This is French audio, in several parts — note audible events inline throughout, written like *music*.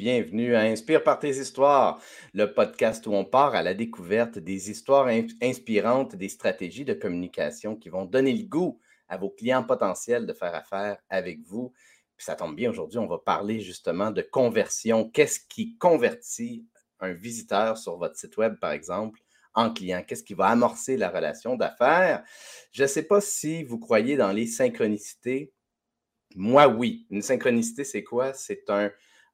bienvenue à Inspire par tes histoires, le podcast où on part à la découverte des histoires inspirantes, des stratégies de communication qui vont donner le goût à vos clients potentiels de faire affaire avec vous. Puis ça tombe bien, aujourd'hui, on va parler justement de conversion. Qu'est-ce qui convertit un visiteur sur votre site web, par exemple, en client? Qu'est-ce qui va amorcer la relation d'affaires? Je ne sais pas si vous croyez dans les synchronicités moi, oui. Une synchronicité, c'est quoi? C'est un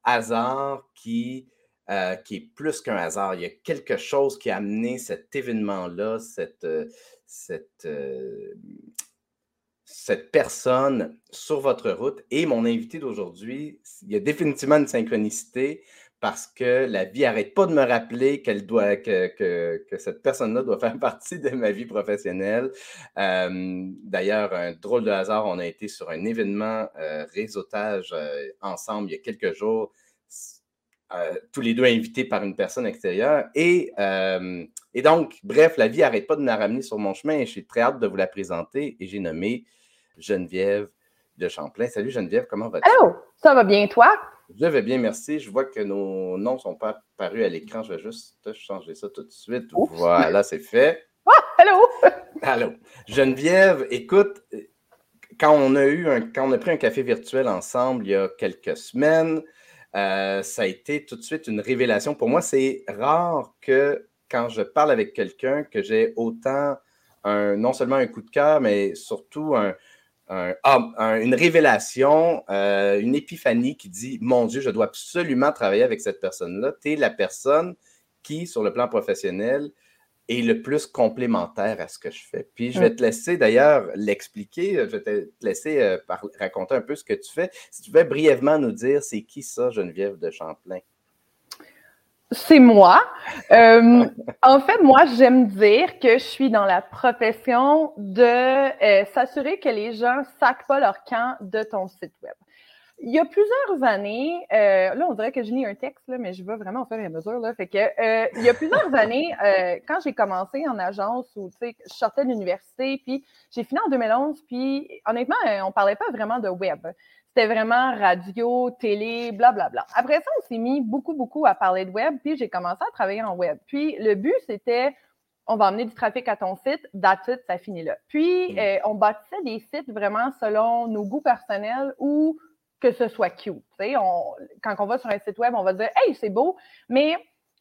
hasard qui, euh, qui est plus qu'un hasard. Il y a quelque chose qui a amené cet événement-là, cette, euh, cette, euh, cette personne sur votre route. Et mon invité d'aujourd'hui, il y a définitivement une synchronicité parce que la vie n'arrête pas de me rappeler qu'elle doit, que, que, cette personne-là doit faire *laughs* partie de ma vie professionnelle. D'ailleurs, un drôle de hasard, on a été sur un événement réseautage ensemble il y a quelques jours, tous les deux invités par une personne extérieure. Et, et donc, bref, la vie n'arrête pas de me ramener sur mon chemin et je suis très hâte de vous la présenter. Et j'ai nommé Geneviève de Champlain. Salut Geneviève, comment vas-tu? Allô, ça va bien toi? Je vais bien, merci. Je vois que nos noms ne sont pas apparus à l'écran. Je vais juste changer ça tout de suite. Voilà, c'est fait. Ah, allô? *laughs* Allô. Geneviève, écoute, quand on a eu un, quand on a pris un café virtuel ensemble il y a quelques semaines, euh, ça a été tout de suite une révélation. Pour moi, c'est rare que quand je parle avec quelqu'un, que j'ai autant un, non seulement un coup de cœur, mais surtout ah, une révélation, euh, une épiphanie qui dit Mon Dieu, je dois absolument travailler avec cette personne-là. Tu es la personne qui, sur le plan professionnel, est le plus complémentaire à ce que je fais. Puis je vais te laisser d'ailleurs l'expliquer, je vais te laisser euh, raconter un peu ce que tu fais. Si tu veux brièvement nous dire, c'est qui ça, Geneviève de Champlain? c'est moi. *laughs* Euh, en fait, moi, j'aime dire que je suis dans la profession de euh, s'assurer que les gens ne sacent pas leur camp de ton site web. Il y a plusieurs années, euh, là, on dirait que je lis un texte, là, mais je vais vraiment au fur et à mesure. Là, fait que, il y a plusieurs *laughs* années, quand j'ai commencé en agence ou je sortais de l'université, puis j'ai fini en 2011, puis honnêtement, on ne parlait pas vraiment de web. C'était vraiment radio, télé, blablabla. Bla, bla. Après ça, on s'est mis beaucoup, beaucoup à parler de web, puis j'ai commencé à travailler en web. Puis le but, c'était on va amener du trafic à ton site, that's it, ça finit là. Puis, mm. euh, on bâtissait des sites vraiment selon nos goûts personnels ou que ce soit cute. On, quand on va sur un site web, on va dire Hey, c'est beau, mais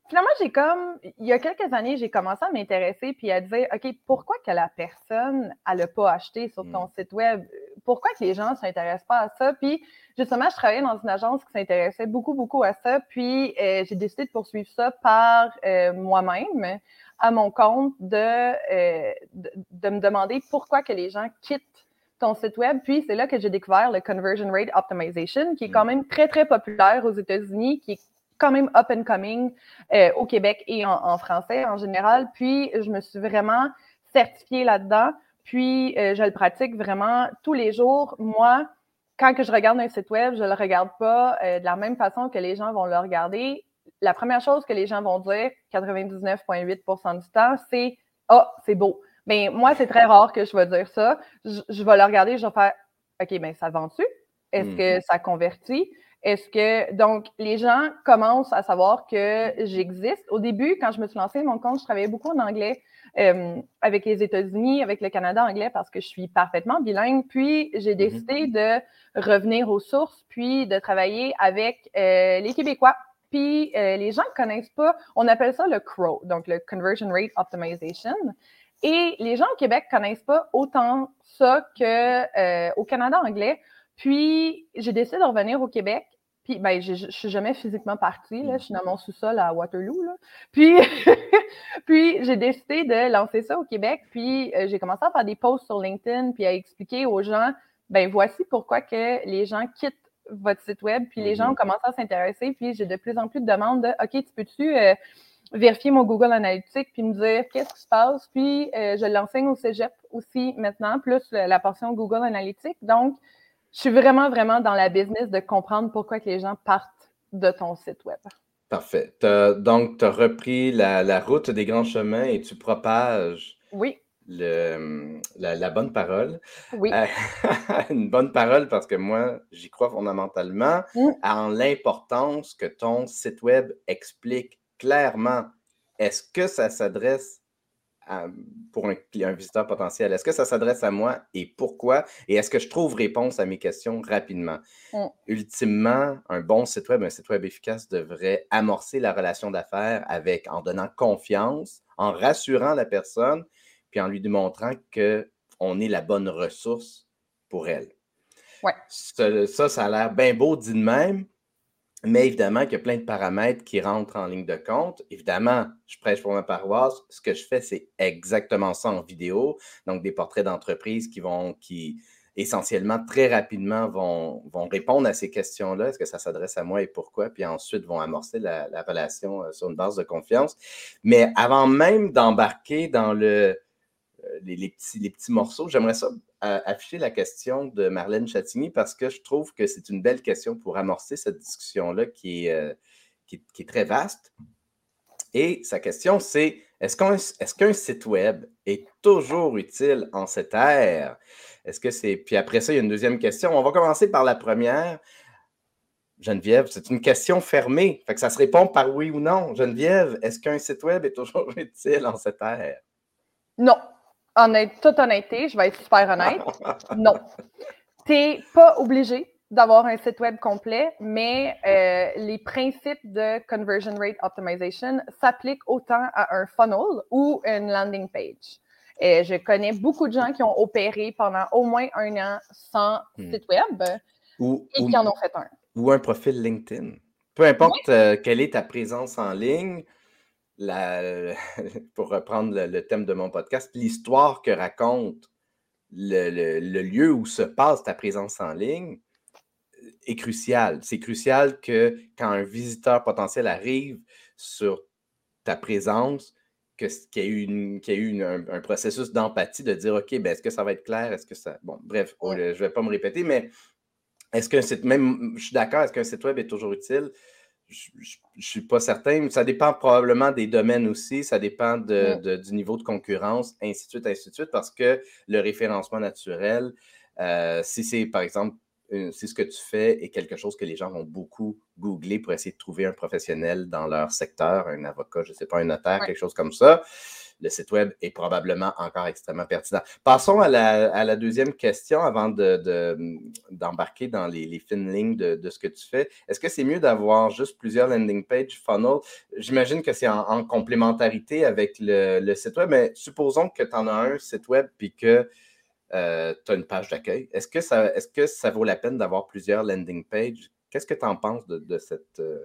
finalement, j'ai comme, il y a quelques années, j'ai commencé à m'intéresser puis à dire, OK, pourquoi que la personne, elle n'a pas acheté sur ton mm. site web? Pourquoi que les gens ne s'intéressent pas à ça? Puis, justement, je travaillais dans une agence qui s'intéressait beaucoup, beaucoup à ça. Puis, euh, j'ai décidé de poursuivre ça par euh, moi-même, à mon compte, euh, de, de, me demander pourquoi que les gens quittent ton site web. Puis, c'est là que j'ai découvert le Conversion Rate Optimization, qui est quand mm. même très, très populaire aux États-Unis, qui est quand même up and coming euh, au Québec et en, français en général. Puis, je me suis vraiment certifiée là-dedans. Puis, euh, je le pratique vraiment tous les jours. Moi, quand que je regarde un site web, je ne le regarde pas euh, de la même façon que les gens vont le regarder. La première chose que les gens vont dire, 99,8% du temps, c'est Ah, oh, c'est beau. Mais moi, c'est très rare que je vais dire ça. Je, vais le regarder, je vais faire OK, bien, ça vend-tu? Est-ce mmh. que ça convertit? Est-ce que, donc, les gens commencent à savoir que j'existe? Au début, quand je me suis lancée mon compte, je travaillais beaucoup en anglais euh, avec les États-Unis, avec le Canada anglais parce que je suis parfaitement bilingue. Puis, j'ai mm-hmm. décidé de revenir aux sources, puis de travailler avec euh, les Québécois. Puis, euh, les gens ne connaissent pas, on appelle ça le CRO, donc le Conversion Rate Optimization. Et les gens au Québec ne connaissent pas autant ça qu'au Canada anglais. Puis, j'ai décidé de revenir au Québec. Puis, ben, je suis jamais physiquement partie. Là. Je suis dans mon sous-sol à Waterloo. Là. Puis, *laughs* puis j'ai décidé de lancer ça au Québec. Puis, euh, j'ai commencé à faire des posts sur LinkedIn, puis à expliquer aux gens, ben voici pourquoi que les gens quittent votre site web. Puis, les gens ont mm-hmm. commencé à s'intéresser. Puis, j'ai de plus en plus de demandes de, OK, tu peux-tu euh, vérifier mon Google Analytics, puis me dire qu'est-ce qui se passe. Puis, euh, je l'enseigne au cégep aussi maintenant, plus la portion Google Analytics. Donc, je suis vraiment, vraiment dans la business de comprendre pourquoi que les gens partent de ton site web. Parfait. donc, tu as repris la, route des grands chemins et tu propages oui. le, la, bonne parole. Oui. Euh, *laughs* une bonne parole parce que moi, j'y crois fondamentalement mm. en l'importance que ton site web explique clairement. Est-ce que ça s'adresse pour un, un, visiteur potentiel? Est-ce que ça s'adresse à moi et pourquoi? Et est-ce que je trouve réponse à mes questions rapidement? Mm. Ultimement, un bon site web, un site web efficace devrait amorcer la relation d'affaires avec, en donnant confiance, en rassurant la personne, puis en lui démontrant qu'on est la bonne ressource pour elle. Ouais. Ça, ça, a l'air bien beau dit de même, mais évidemment qu'il y a plein de paramètres qui rentrent en ligne de compte. Évidemment, je prêche pour ma paroisse. Ce que je fais, c'est exactement ça en vidéo. Donc, des portraits d'entreprise qui vont, qui essentiellement, très rapidement, vont, vont répondre à ces questions-là. Est-ce que ça s'adresse à moi et pourquoi? Puis ensuite, vont amorcer la, relation euh, sur une base de confiance. Mais avant même d'embarquer dans le, euh, les, petits, morceaux, j'aimerais ça afficher la question de Marlène Chatigny parce que je trouve que c'est une belle question pour amorcer cette discussion-là qui, euh, qui, est très vaste. Et sa question, c'est est-ce qu'un site web est toujours utile en cette ère? Est-ce que c'est. Puis après ça, il y a une deuxième question. On va commencer par la première. Geneviève, c'est une question fermée. Ça se répond par oui ou non. Geneviève, est-ce qu'un site web est toujours *laughs* utile en cette ère? Non en toute honnêteté, je vais être super honnête, *laughs* non. Tu n'es pas obligé d'avoir un site web complet, mais euh, les principes de conversion rate optimization s'appliquent autant à un funnel ou une landing page. Et je connais beaucoup de gens qui ont opéré pendant au moins un an sans hmm. site web et qui en ont fait un. Ou un profil LinkedIn. Peu importe euh, quelle est ta présence en ligne, la, *laughs* pour reprendre le, thème de mon podcast, l'histoire que raconte le, lieu où se passe ta présence en ligne est crucial. C'est crucial que quand un visiteur potentiel arrive sur ta présence, qu'il y ait eu, eu un, processus d'empathie de dire OK, ben, est-ce que ça va être clair? Est-ce que ça. Bon, bref, je ne vais pas me répéter, mais est-ce qu'un site, même, je suis d'accord, est-ce qu'un site web est toujours utile? Je ne suis pas certain. Ça dépend probablement des domaines aussi. Ça dépend de, du niveau de concurrence, ainsi de suite, ainsi de suite, parce que le référencement naturel, euh, si c'est par exemple, si ce que tu fais est quelque chose que les gens vont beaucoup googler pour essayer de trouver un professionnel dans leur secteur, un avocat, je ne sais pas, un notaire, quelque chose comme ça, le site web est probablement encore extrêmement pertinent. Passons à la, deuxième question avant d'embarquer dans les, fines lignes de, ce que tu fais. Est-ce que c'est mieux d'avoir juste plusieurs landing pages, funnel? J'imagine que c'est en, complémentarité avec le, site web, mais supposons que tu en as un site web puis que euh, tu as une page d'accueil. Est-ce que, ça, est que ça vaut la peine d'avoir plusieurs landing pages? Qu'est-ce que tu en penses de, cette... Euh,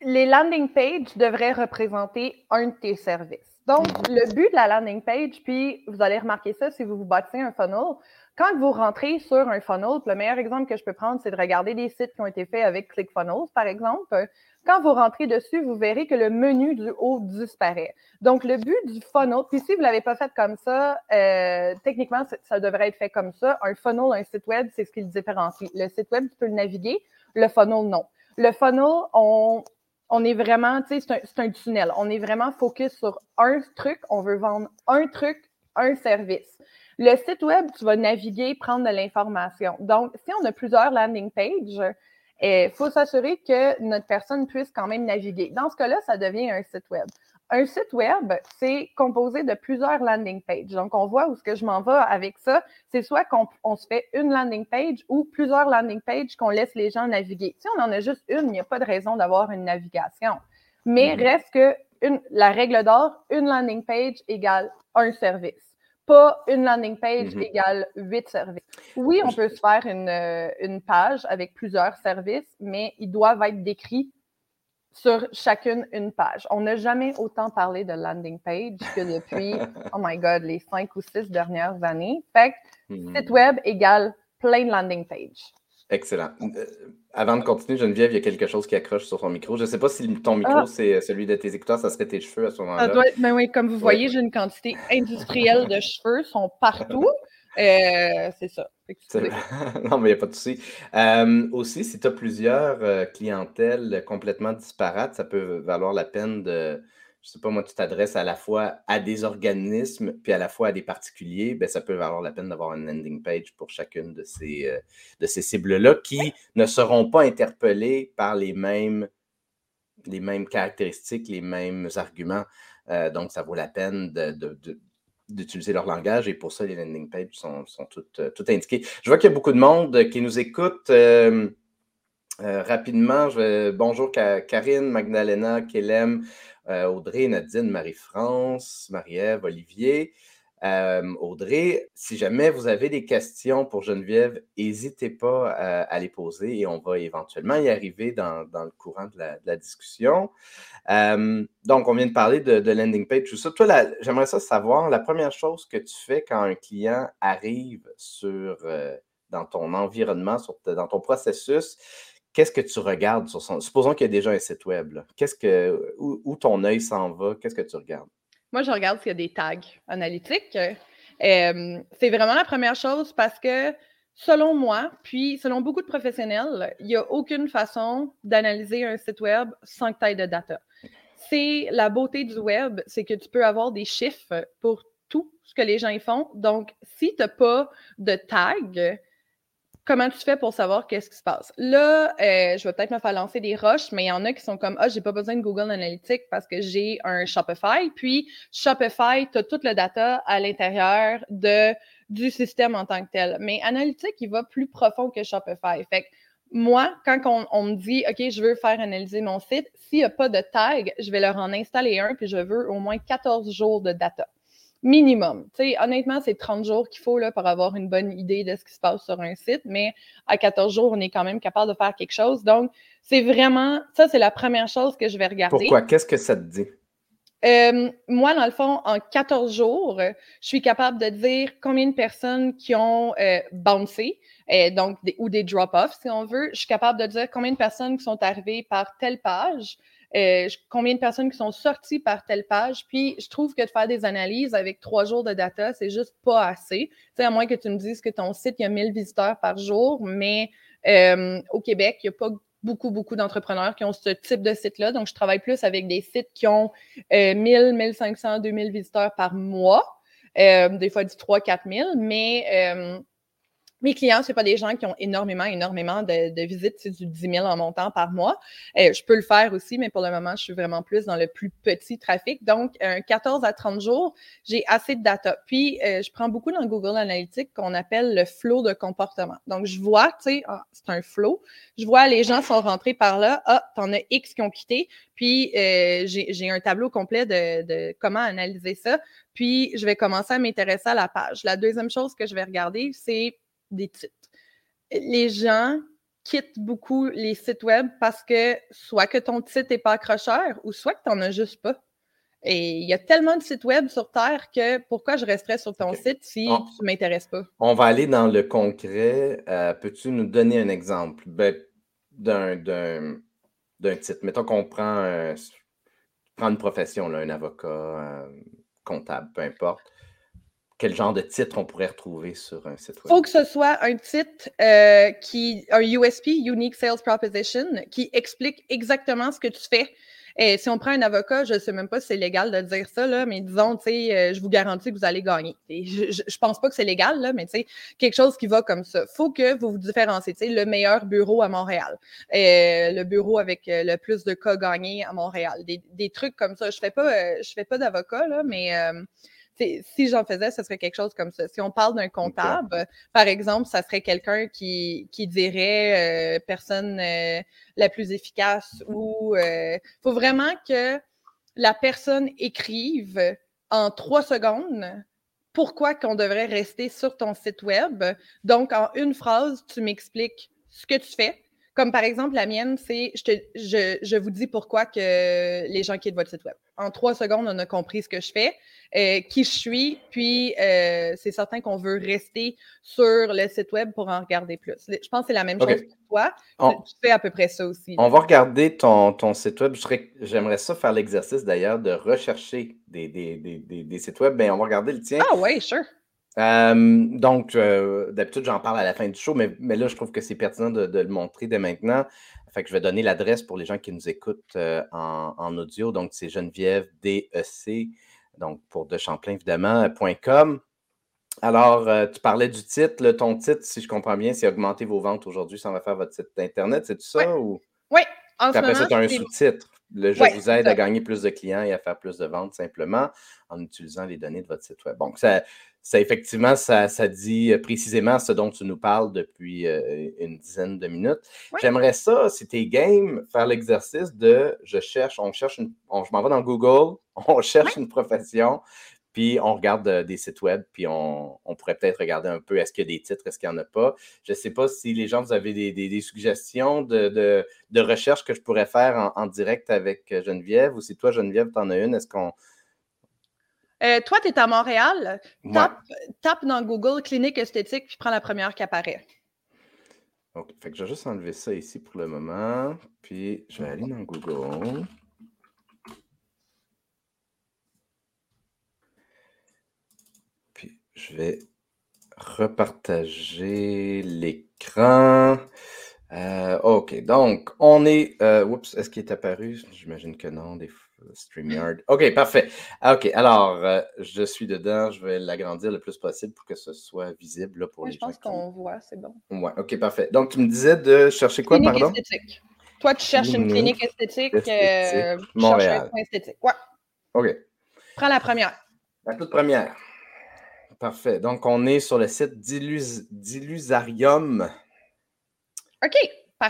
les landing pages devraient représenter un de tes services. Donc, le but de la landing page, puis vous allez remarquer ça si vous vous bâtissez un funnel, quand vous rentrez sur un funnel, le meilleur exemple que je peux prendre, c'est de regarder des sites qui ont été faits avec ClickFunnels, par exemple. Quand vous rentrez dessus, vous verrez que le menu du haut disparaît. Donc, le but du funnel, puis si vous ne l'avez pas fait comme ça, euh, techniquement, ça devrait être fait comme ça. Un funnel, un site web, c'est ce qui le différencie. Le site web, tu peux le naviguer, le funnel, non. Le funnel, on, on est vraiment, tu sais, c'est un, tunnel. On est vraiment focus sur un truc. On veut vendre un truc, un service. Le site web, tu vas naviguer, prendre de l'information. Donc, si on a plusieurs landing pages, il eh, faut s'assurer que notre personne puisse quand même naviguer. Dans ce cas-là, ça devient un site web. Un site web, c'est composé de plusieurs landing pages. Donc, on voit où ce que je m'en vais avec ça. C'est soit qu'on se fait une landing page ou plusieurs landing pages qu'on laisse les gens naviguer. Si on en a juste une, il n'y a pas de raison d'avoir une navigation. Mais mm-hmm. reste que la règle d'or, une landing page égale un service pas une landing page mm-hmm. égale huit services. Oui, on peut se faire une, euh, une, page avec plusieurs services, mais ils doivent être décrits sur chacune une page. On n'a jamais autant parlé de landing page que depuis, *laughs* oh my God, les cinq ou six dernières années. Fait que hmm. site web égale plein de landing page. Excellent. Euh, avant de continuer, Geneviève, il y a quelque chose qui accroche sur ton micro. Je ne sais pas si ton micro, ah. c'est celui de tes écouteurs, ça serait tes cheveux à ce moment-là. mais oui, comme vous voyez, j'ai une quantité industrielle de cheveux, sont partout. *laughs* Euh, c'est ça. *laughs* non, mais il n'y a pas de souci. Euh, aussi, si tu as plusieurs euh, clientèles complètement disparates, ça peut valoir la peine de, je sais pas moi, tu t'adresses à la fois à des organismes puis à la fois à des particuliers, ben, ça peut valoir la peine d'avoir une landing page pour chacune de ces, euh, de ces cibles-là qui ne seront pas interpellées par les mêmes, les mêmes caractéristiques, les mêmes arguments. Euh, donc, ça vaut la peine d'utiliser leur langage et pour ça, les landing pages sont, toutes, euh, toutes, indiquées. Je vois qu'il y a beaucoup de monde qui nous écoute. rapidement, je bonjour Karine, Magdalena, Kelem, euh, Audrey, Nadine, Marie-France, Marie-Ève, Olivier. Euh, Audrey, si jamais vous avez des questions pour Geneviève, n'hésitez pas à, les poser et on va éventuellement y arriver dans, le courant de la, discussion. Euh, donc, on vient de parler de, landing page, tout ça. Toi, j'aimerais ça savoir, la première chose que tu fais quand un client arrive sur, dans ton environnement, dans ton processus, qu'est-ce que tu regardes sur son. Supposons qu'il y a déjà un site web. Qu'est-ce que, où, ton œil s'en va? Qu'est-ce que tu regardes? Moi, je regarde s'il y a des tags analytiques. c'est vraiment la première chose parce que, selon moi, puis selon beaucoup de professionnels, il n'y a aucune façon d'analyser un site web sans que tu aies de data. C'est la beauté du web, c'est que tu peux avoir des chiffres pour tout ce que les gens y font. Donc, si tu n'as pas de tag, comment tu fais pour savoir qu'est-ce qui se passe? Là, euh, je vais peut-être me faire lancer des roches, mais il y en a qui sont comme Ah, j'ai pas besoin de Google Analytics parce que j'ai un Shopify. Puis Shopify, tu as toute le data à l'intérieur de, du système en tant que tel. Mais Analytics, il va plus profond que Shopify. Fait que moi, quand on, on, me dit OK, je veux faire analyser mon site, s'il n'y a pas de tag, je vais leur en installer un, puis je veux au moins 14 jours de data minimum. honnêtement, c'est 30 jours qu'il faut là, pour avoir une bonne idée de ce qui se passe sur un site, mais à 14 jours, on est quand même capable de faire quelque chose. Donc, c'est vraiment, ça, c'est la première chose que je vais regarder. Pourquoi? Qu'est-ce que ça te dit? Euh, moi, dans le fond, en 14 jours, je suis capable de dire combien de personnes qui ont euh, bouncé, euh, donc ou des drop-offs, si on veut. Je suis capable de dire combien de personnes qui sont arrivées par telle page. Euh, combien de personnes qui sont sorties par telle page. Puis je trouve que de faire des analyses avec trois jours de data, c'est juste pas assez. Tu à moins que tu me dises que ton site, il y a 1000 visiteurs par jour, mais euh, au Québec, il n'y a pas beaucoup, beaucoup d'entrepreneurs qui ont ce type de site-là. Donc, je travaille plus avec des sites qui ont 1000, 1500, 2000 visiteurs par mois. Euh, des fois du 3 4000 mais mes clients, ce pas des gens qui ont énormément, énormément de, visites, c'est du 10 000 en montant par mois. Euh, je peux le faire aussi, mais pour le moment, je suis vraiment plus dans le plus petit trafic. Donc, un 14 à 30 jours, j'ai assez de data. Puis, euh, je prends beaucoup dans Google Analytics qu'on appelle le flow de comportement. Donc, je vois, tu sais, ah, c'est un flow. Je vois les gens sont rentrés par là. Ah, t'en as X qui ont quitté. Puis, euh, j'ai un tableau complet de, de comment analyser ça. Puis, je vais commencer à m'intéresser à la page. La deuxième chose que je vais regarder, c'est des titres. Les gens quittent beaucoup les sites web parce que soit que ton titre n'est pas accrocheur ou soit que tu n'en as juste pas. Et il y a tellement de sites web sur Terre que pourquoi je resterais sur ton site si tu ne m'intéresses pas? On va aller dans le concret. Euh, peux-tu nous donner un exemple ben, d'un titre? Mettons qu'on prend, prend, une profession, là, un avocat, comptable, peu importe quel genre de titre on pourrait retrouver sur un site web? Il faut que ce soit un titre euh, qui, un USP, Unique Sales Proposition, qui explique exactement ce que tu fais. Et si on prend un avocat, je ne sais même pas si c'est légal de dire ça, là, mais disons, tu sais, euh, je vous garantis que vous allez gagner. je ne pense pas que c'est légal, là, mais tu sais, quelque chose qui va comme ça. Il faut que vous vous différenciez. Tu sais, le meilleur bureau à Montréal, euh, le bureau avec le plus de cas gagnés à Montréal. Des, trucs comme ça. Je ne fais pas, je fais pas d'avocat, là, mais si j'en faisais, ce serait quelque chose comme ça. Si on parle d'un comptable, par exemple, ça serait quelqu'un qui, qui dirait euh, personne euh, la plus efficace ou il euh, faut vraiment que la personne écrive en trois secondes pourquoi qu'on devrait rester sur ton site web. Donc, en une phrase, tu m'expliques ce que tu fais, comme par exemple, la mienne, c'est je, je, je, vous dis pourquoi que les gens quittent votre site web. En trois secondes, on a compris ce que je fais, euh, qui je suis, puis euh, c'est certain qu'on veut rester sur le site web pour en regarder plus. Je pense que c'est la même chose pour toi. Tu fais à peu près ça aussi. On va regarder ton, ton site web. J'aimerais ça faire l'exercice d'ailleurs de rechercher des, des, des, des, sites web. Bien, on va regarder le tien. Ah oui, sure. Donc, d'habitude, j'en parle à la fin du show, mais, mais là, je trouve que c'est pertinent de, le montrer dès maintenant. Fait que je vais donner l'adresse pour les gens qui nous écoutent en, audio. Donc, c'est Geneviève DEC, donc pour de Champlain, évidemment, .com. Alors, tu parlais du titre. ton titre, si je comprends bien, c'est augmenter vos ventes aujourd'hui sans refaire votre site Internet. C'est tout ça? Oui. Ou... Oui. En ça, un sous-titre. Le je vous aide à gagner plus de clients et à faire plus de ventes simplement en utilisant les données de votre site web. Donc, ça, ça effectivement, ça, ça, dit euh, précisément ce dont tu nous parles depuis euh, une dizaine de minutes. J'aimerais ça, si tu es game, faire l'exercice de je cherche, on cherche une, je m'en vais dans Google, *laughs* on cherche une profession, puis on regarde euh, des sites web, puis on, pourrait peut-être regarder un peu est-ce qu'il y a des titres, est-ce qu'il n'y en a pas. Je ne sais pas si les gens, vous avez des, suggestions de, de, recherche que je pourrais faire en, direct avec Geneviève, ou si toi, Geneviève, tu en as une, est-ce qu'on euh, toi, tu es à Montréal. Tape, dans Google clinique esthétique, puis prends la première qui apparaît. OK. Fait que je vais juste enlever ça ici pour le moment. Puis je vais aller dans Google. Puis je vais repartager l'écran. Euh, OK, donc on est. Euh, oups, est-ce qu'il est apparu? J'imagine que non. Des fois. StreamYard. OK, parfait. OK, alors, euh, je suis dedans. Je vais l'agrandir le plus possible pour que ce soit visible pour les gens. Je pense qu'on voit, c'est bon. Ouais, OK, parfais. Donc, tu me disais de chercher quoi, clinique pardon? Esthétique. Toi, tu cherches une clinique esthétique. esthétique. Euh, Montréal. esthétique. Ouais. OK. Prends la première. La toute première. Parfait. Donc, on est sur le site Dilusarium. OK.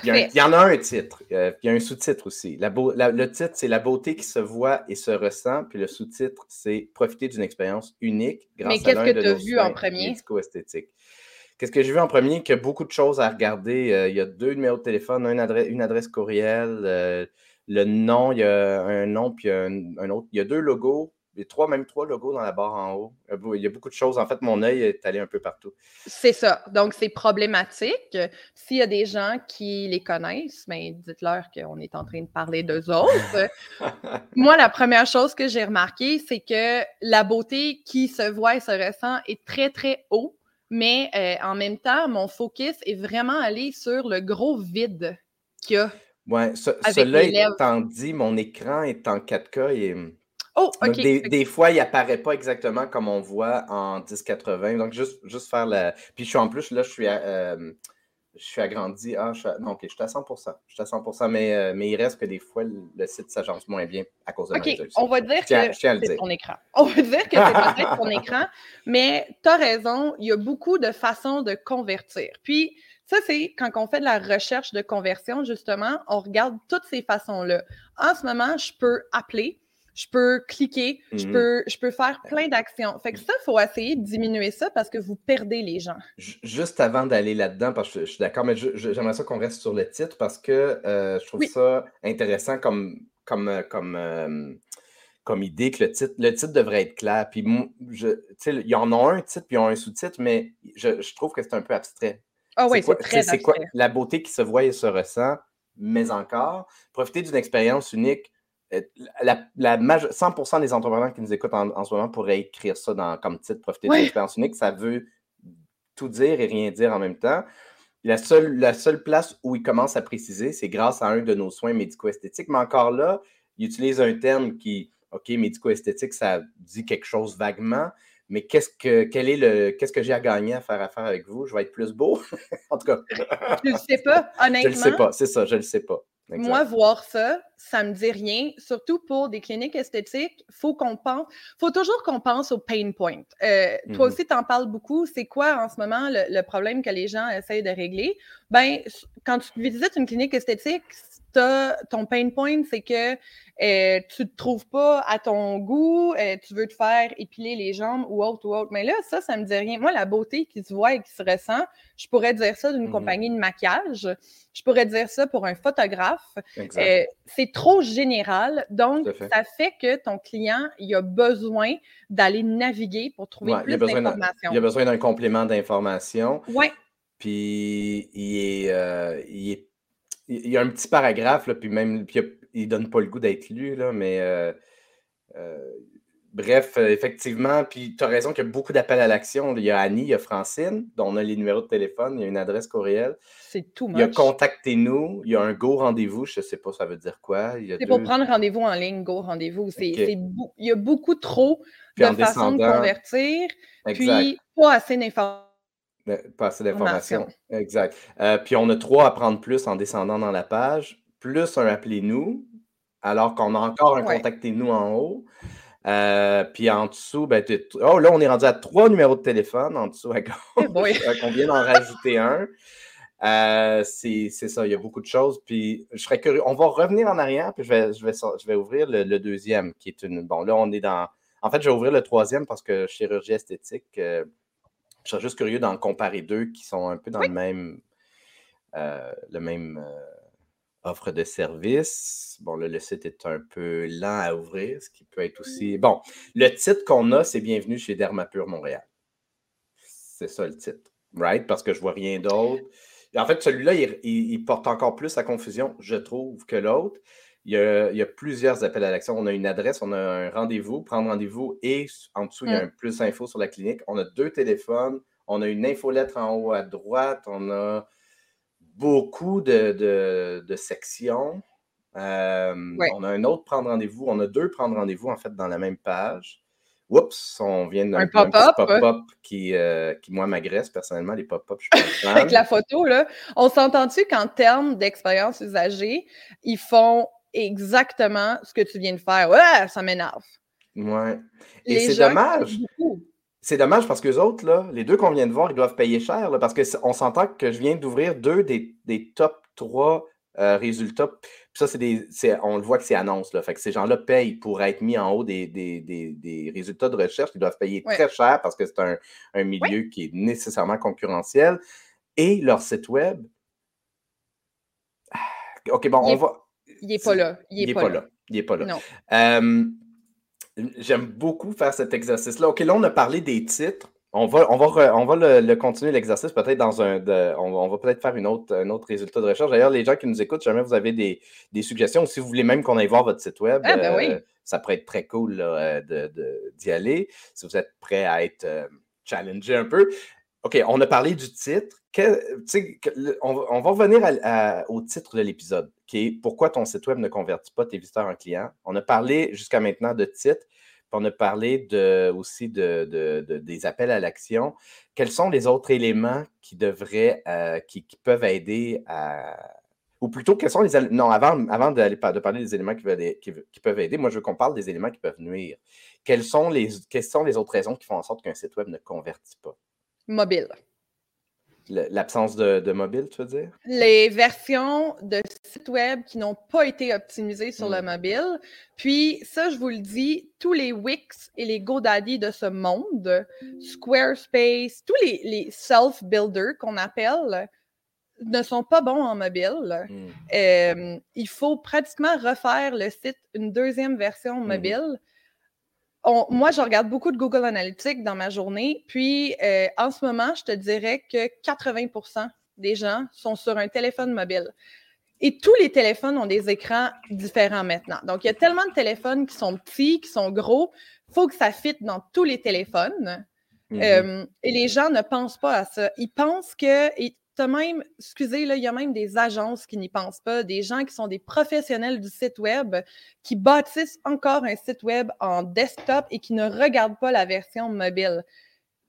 Il y, en a un titre. Euh, il y a un sous-titre aussi. le titre, c'est La beauté qui se voit et se ressent. Puis le sous-titre, c'est Profiter d'une expérience unique grâce Mais à l'un de nos vu en premier? esthétique Qu'est-ce que j'ai vu en premier? Qu'il y a beaucoup de choses à regarder. Euh, il y a deux numéros de téléphone, une adresse, une adresse courriel, euh, le nom, il y a un nom, puis un autre. Il y a deux logos, les trois, même trois logos dans la barre en haut. Il y a beaucoup de choses. En fait, mon œil est allé un peu partout. C'est ça. Donc, c'est problématique. S'il y a des gens qui les connaissent, mais ben, dites-leur qu'on est en train de parler d'eux autres. *laughs* Moi, la première chose que j'ai remarqué, c'est que la beauté qui se voit et se ressent est très, très haut. Mais euh, en même temps, mon focus est vraiment allé sur le gros vide qu'il y a. Oui, cela étant dit, mon écran est en 4K et Oh, OK. des, fois, il n'apparaît pas exactement comme on voit en 1080. Donc, juste, juste faire la. Puis, je suis en plus, là, je suis, euh, je suis agrandi. Ah, je suis à... Non, OK, je suis à 100 Je suis à 100 mais, euh, mais il reste que des fois, le site s'agence moins bien à cause de OK, on va dire que c'est ton écran. *laughs* On va dire que c'est peut-être ton écran, mais tu as raison, il y a beaucoup de façons de convertir. Puis, ça, c'est quand on fait de la recherche de conversion, justement, on regarde toutes ces façons-là. En ce moment, je peux appeler je peux cliquer, je, mmh peux, je peux faire plein d'actions. Fait que ça, il faut essayer de diminuer ça parce que vous perdez les gens. Juste avant d'aller là-dedans, parce que je, suis d'accord, mais j'aimerais ça qu'on reste sur le titre parce que euh, je trouve ça intéressant comme, comme, euh, comme, euh, comme idée que le titre, le titre devrait être clair. Puis, il y en a un titre, puis il y a un sous-titre, mais je, trouve que c'est un peu abstrait. Ah oui, c'est très abstrait. C'est quoi la beauté qui se voit et se ressent, mais encore, profiter d'une expérience unique euh, la, 100% des entrepreneurs qui nous écoutent en, ce moment pourraient écrire ça dans, comme titre Profiter de l'expérience unique. Ça veut tout dire et rien dire en même temps. La seule, la seule place où il commence à préciser, c'est grâce à un de nos soins médico-esthétiques. Mais encore là, il utilise un terme qui, OK, médico-esthétique, ça dit quelque chose vaguement, mais qu'est-ce que quel est le qu'est-ce que j'ai à gagner à faire affaire avec vous? Je vais être plus beau? *laughs* en tout cas. je ne le sais pas, honnêtement. *laughs* Je ne le sais pas, c'est ça, je ne le sais pas. Moi, voir ça, ça me dit rien. Surtout pour des cliniques esthétiques, faut qu'on pense, faut toujours qu'on pense au pain point. Euh, toi mmh aussi, tu en parles beaucoup. C'est quoi en ce moment le, problème que les gens essayent de régler? Ben, quand tu visites une clinique esthétique, ton pain point, c'est que euh, tu ne te trouves pas à ton goût, euh, tu veux te faire épiler les jambes ou autre ou autre. Mais là, ça, ça me dit rien. Moi, la beauté qui se voit et qui se ressent, je pourrais dire ça d'une mmh compagnie de maquillage, je pourrais dire ça pour un photographe. Euh, c'est trop général. Donc, ça fait que ton client, il a besoin d'aller naviguer pour trouver plus d'informations. Il a besoin d'un complément d'information. Oui. Puis, il est, il est il y a un petit paragraphe, là, puis même, puis il donne pas le goût d'être lu, là, mais euh, euh, bref, euh, effectivement, puis tu as raison qu'il y a beaucoup d'appels à l'action. Il y a Annie, il y a Francine, dont on a les numéros de téléphone, il y a une adresse courriel. C'est tout Il y a Contactez-nous, il y a un Go rendez-vous, je ne sais pas ça veut dire quoi. C'est pour prendre rendez-vous en ligne, Go rendez-vous. Il y a beaucoup trop de façons de convertir, puis pas assez d'informations. Pas assez d'informations. Exact. Euh, puis on a trois à prendre plus en descendant dans la page, plus un appelez-nous, alors qu'on a encore un contactez-nous en haut. Euh, puis en dessous, ben, oh, là, on est rendu à trois numéros de téléphone en dessous à gauche. *laughs* on vient d'en rajouter un. Euh, c'est ça, il y a beaucoup de choses. Puis je serais curieux. On va revenir en arrière, puis je vais, je vais, je vais ouvrir le, deuxième, qui est une. Bon, là, on est dans. En fait, je vais ouvrir le troisième parce que chirurgie esthétique, euh, je serais juste curieux d'en comparer deux qui sont un peu dans le même. le même offre de service. Bon, là, le site est un peu lent à ouvrir, ce qui peut être aussi. Bon, le titre qu'on a, c'est Bienvenue chez Dermapure Montréal. C'est ça le titre, right? Parce que je vois rien d'autre. En fait, celui-là, il, porte encore plus à confusion, je trouve, que l'autre. Il y, a, plusieurs appels à l'action. On a une adresse, on a un rendez-vous, prendre rendez-vous, et en dessous, il y a mmh. un plus info sur la clinique. On a deux téléphones, on a une infolettre en haut à droite, on a beaucoup de, sections. Euh, on a un autre prendre rendez-vous. On a deux prendre rendez-vous, en fait, dans la même page. Oups, on vient d'un pop-up pop qui, euh, qui, moi, m'agresse personnellement, les pop-up. *laughs* Avec la photo, là. On s'entend-tu qu'en termes d'expérience usagée, ils font exactement ce que tu viens de faire? Ouais, ça m'énerve. Ouais. Et c'est dommage. C'est dommage parce que les autres, là, les deux qu'on vient de voir, ils doivent payer cher parce qu'on s'entend que je viens d'ouvrir deux des, top trois euh, résultats. Puis ça, c'est des. On le voit que c'est annonce. Là. Fait que ces gens-là payent pour être mis en haut des, des, résultats de recherche. Ils doivent payer très cher parce que c'est un, milieu qui est nécessairement concurrentiel. Et leur site web. OK, bon, on va. Il n'est pas là. Il n'est pas, là. Il n'est pas là. Non. Euh, J'aime beaucoup faire cet exercice-là. OK, là, on a parlé des titres. On va, on va, on va le, continuer l'exercice peut-être dans un. on, va peut-être faire une autre, un autre résultat de recherche. D'ailleurs, les gens qui nous écoutent, jamais vous avez des, suggestions, si vous voulez même qu'on aille voir votre site web, ah, ben oui. Euh, ça pourrait être très cool euh, d'y aller. Si vous êtes prêt à être euh, challengé un peu. OK, on a parlé du titre. On, va revenir au titre de l'épisode, qui est Pourquoi ton site web ne convertit pas tes visiteurs en clients. On a parlé jusqu'à maintenant de titre, puis on a parlé aussi de, des appels à l'action. Quels sont les autres éléments qui devraient, euh, qui, peuvent aider à. Ou plutôt, quels sont les. Non, avant, avant de, parler des éléments qui, qui, peuvent aider, moi, je veux qu'on parle des éléments qui peuvent nuire. Quelles sont les, quelles sont les autres raisons qui font en sorte qu'un site web ne convertit pas? Mobile. L'absence de, mobile, tu veux dire? Les versions de sites web qui n'ont pas été optimisées sur le hmm. mobile. Puis, ça, je vous le dis, tous les Wix et les GoDaddy de ce monde, Squarespace, tous les, self-builders qu'on appelle, ne sont pas bons en mobile. Hmm. Euh, il faut pratiquement refaire le site, une deuxième version hmm. Moi, je regarde beaucoup de Google Analytics dans ma journée. Puis, euh, en ce moment, je te dirais que 80% des gens sont sur un téléphone mobile. Et tous les téléphones ont des écrans différents maintenant. Donc, il y a tellement de téléphones qui sont petits, qui sont gros. Il faut que ça fitte dans tous les téléphones. Mm-hmm. Euh, et les gens ne pensent pas à ça. Ils pensent que, même, excusez, là, il y a même des agences qui n'y pensent pas, des gens qui sont des professionnels du site web, qui bâtissent encore un site web en desktop et qui ne regardent pas la version mobile.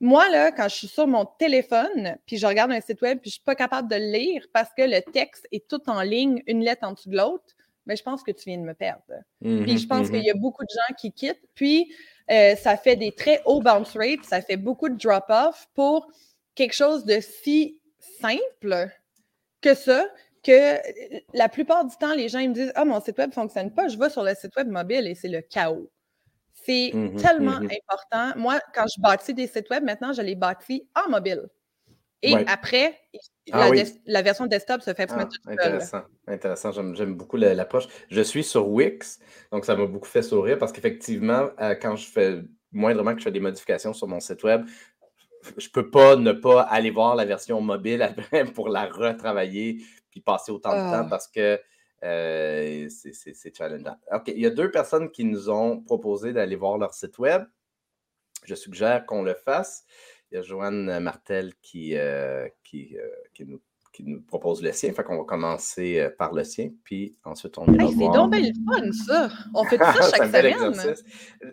Moi, là, quand je suis sur mon téléphone, puis je regarde un site web, puis je suis pas capable de le lire parce que le texte est tout en ligne, une lettre en dessous de l'autre, mais je pense que tu viens de me perdre. Mm-hmm, puis je pense qu'il y a mm-hmm. beaucoup de gens qui quittent, puis euh, ça fait des très hauts bounce rates, ça fait beaucoup de drop-off pour quelque chose de si simple que ça, que la plupart du temps, les gens me disent Ah, mon site web ne fonctionne pas, je vais sur le site web mobile et c'est le chaos. C'est mmh tellement mmh important. Moi, quand je bâtis des sites web, maintenant, je les bâtis en mobile. Et après, ah la, version desktop se fait ah, tout Intéressant, intéressant. J'aime beaucoup l'approche. Je suis sur Wix, donc ça m'a beaucoup fait sourire parce qu'effectivement, euh, quand je fais moindrement que je fais des modifications sur mon site web, je peux pas ne pas aller voir la version mobile *laughs* pour la retravailler puis passer autant de temps ah. parce que Euh, c'est challengeant. OK, il y a deux personnes qui nous ont proposé d'aller voir leur site web. Je suggère qu'on le fasse. Il y a Joanne Martel qui, euh, qui, euh, qui, nous, qui, nous, propose le sien. Fait qu'on va commencer par le sien, puis ensuite on ira hey, C'est donc bien fun, ça! On fait *laughs* ça chaque semaine!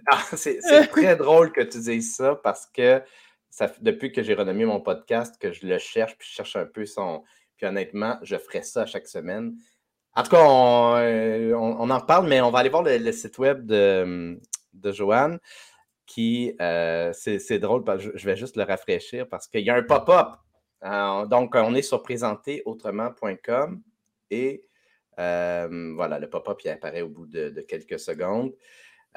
Ah, c'est très drôle que tu dises ça parce que depuis que j'ai renommé mon podcast, que je le cherche, puis je cherche un peu son. Puis honnêtement, je ferai ça chaque semaine. En tout cas, euh, on, en parle, mais on va aller voir le, site web de, Joanne qui, euh, c'est drôle, je vais juste le rafraîchir parce qu'il y a un pop-up. Euh, donc, on est sur présenterautrement.com et voilà, le pop-up, il apparaît au bout de quelques secondes.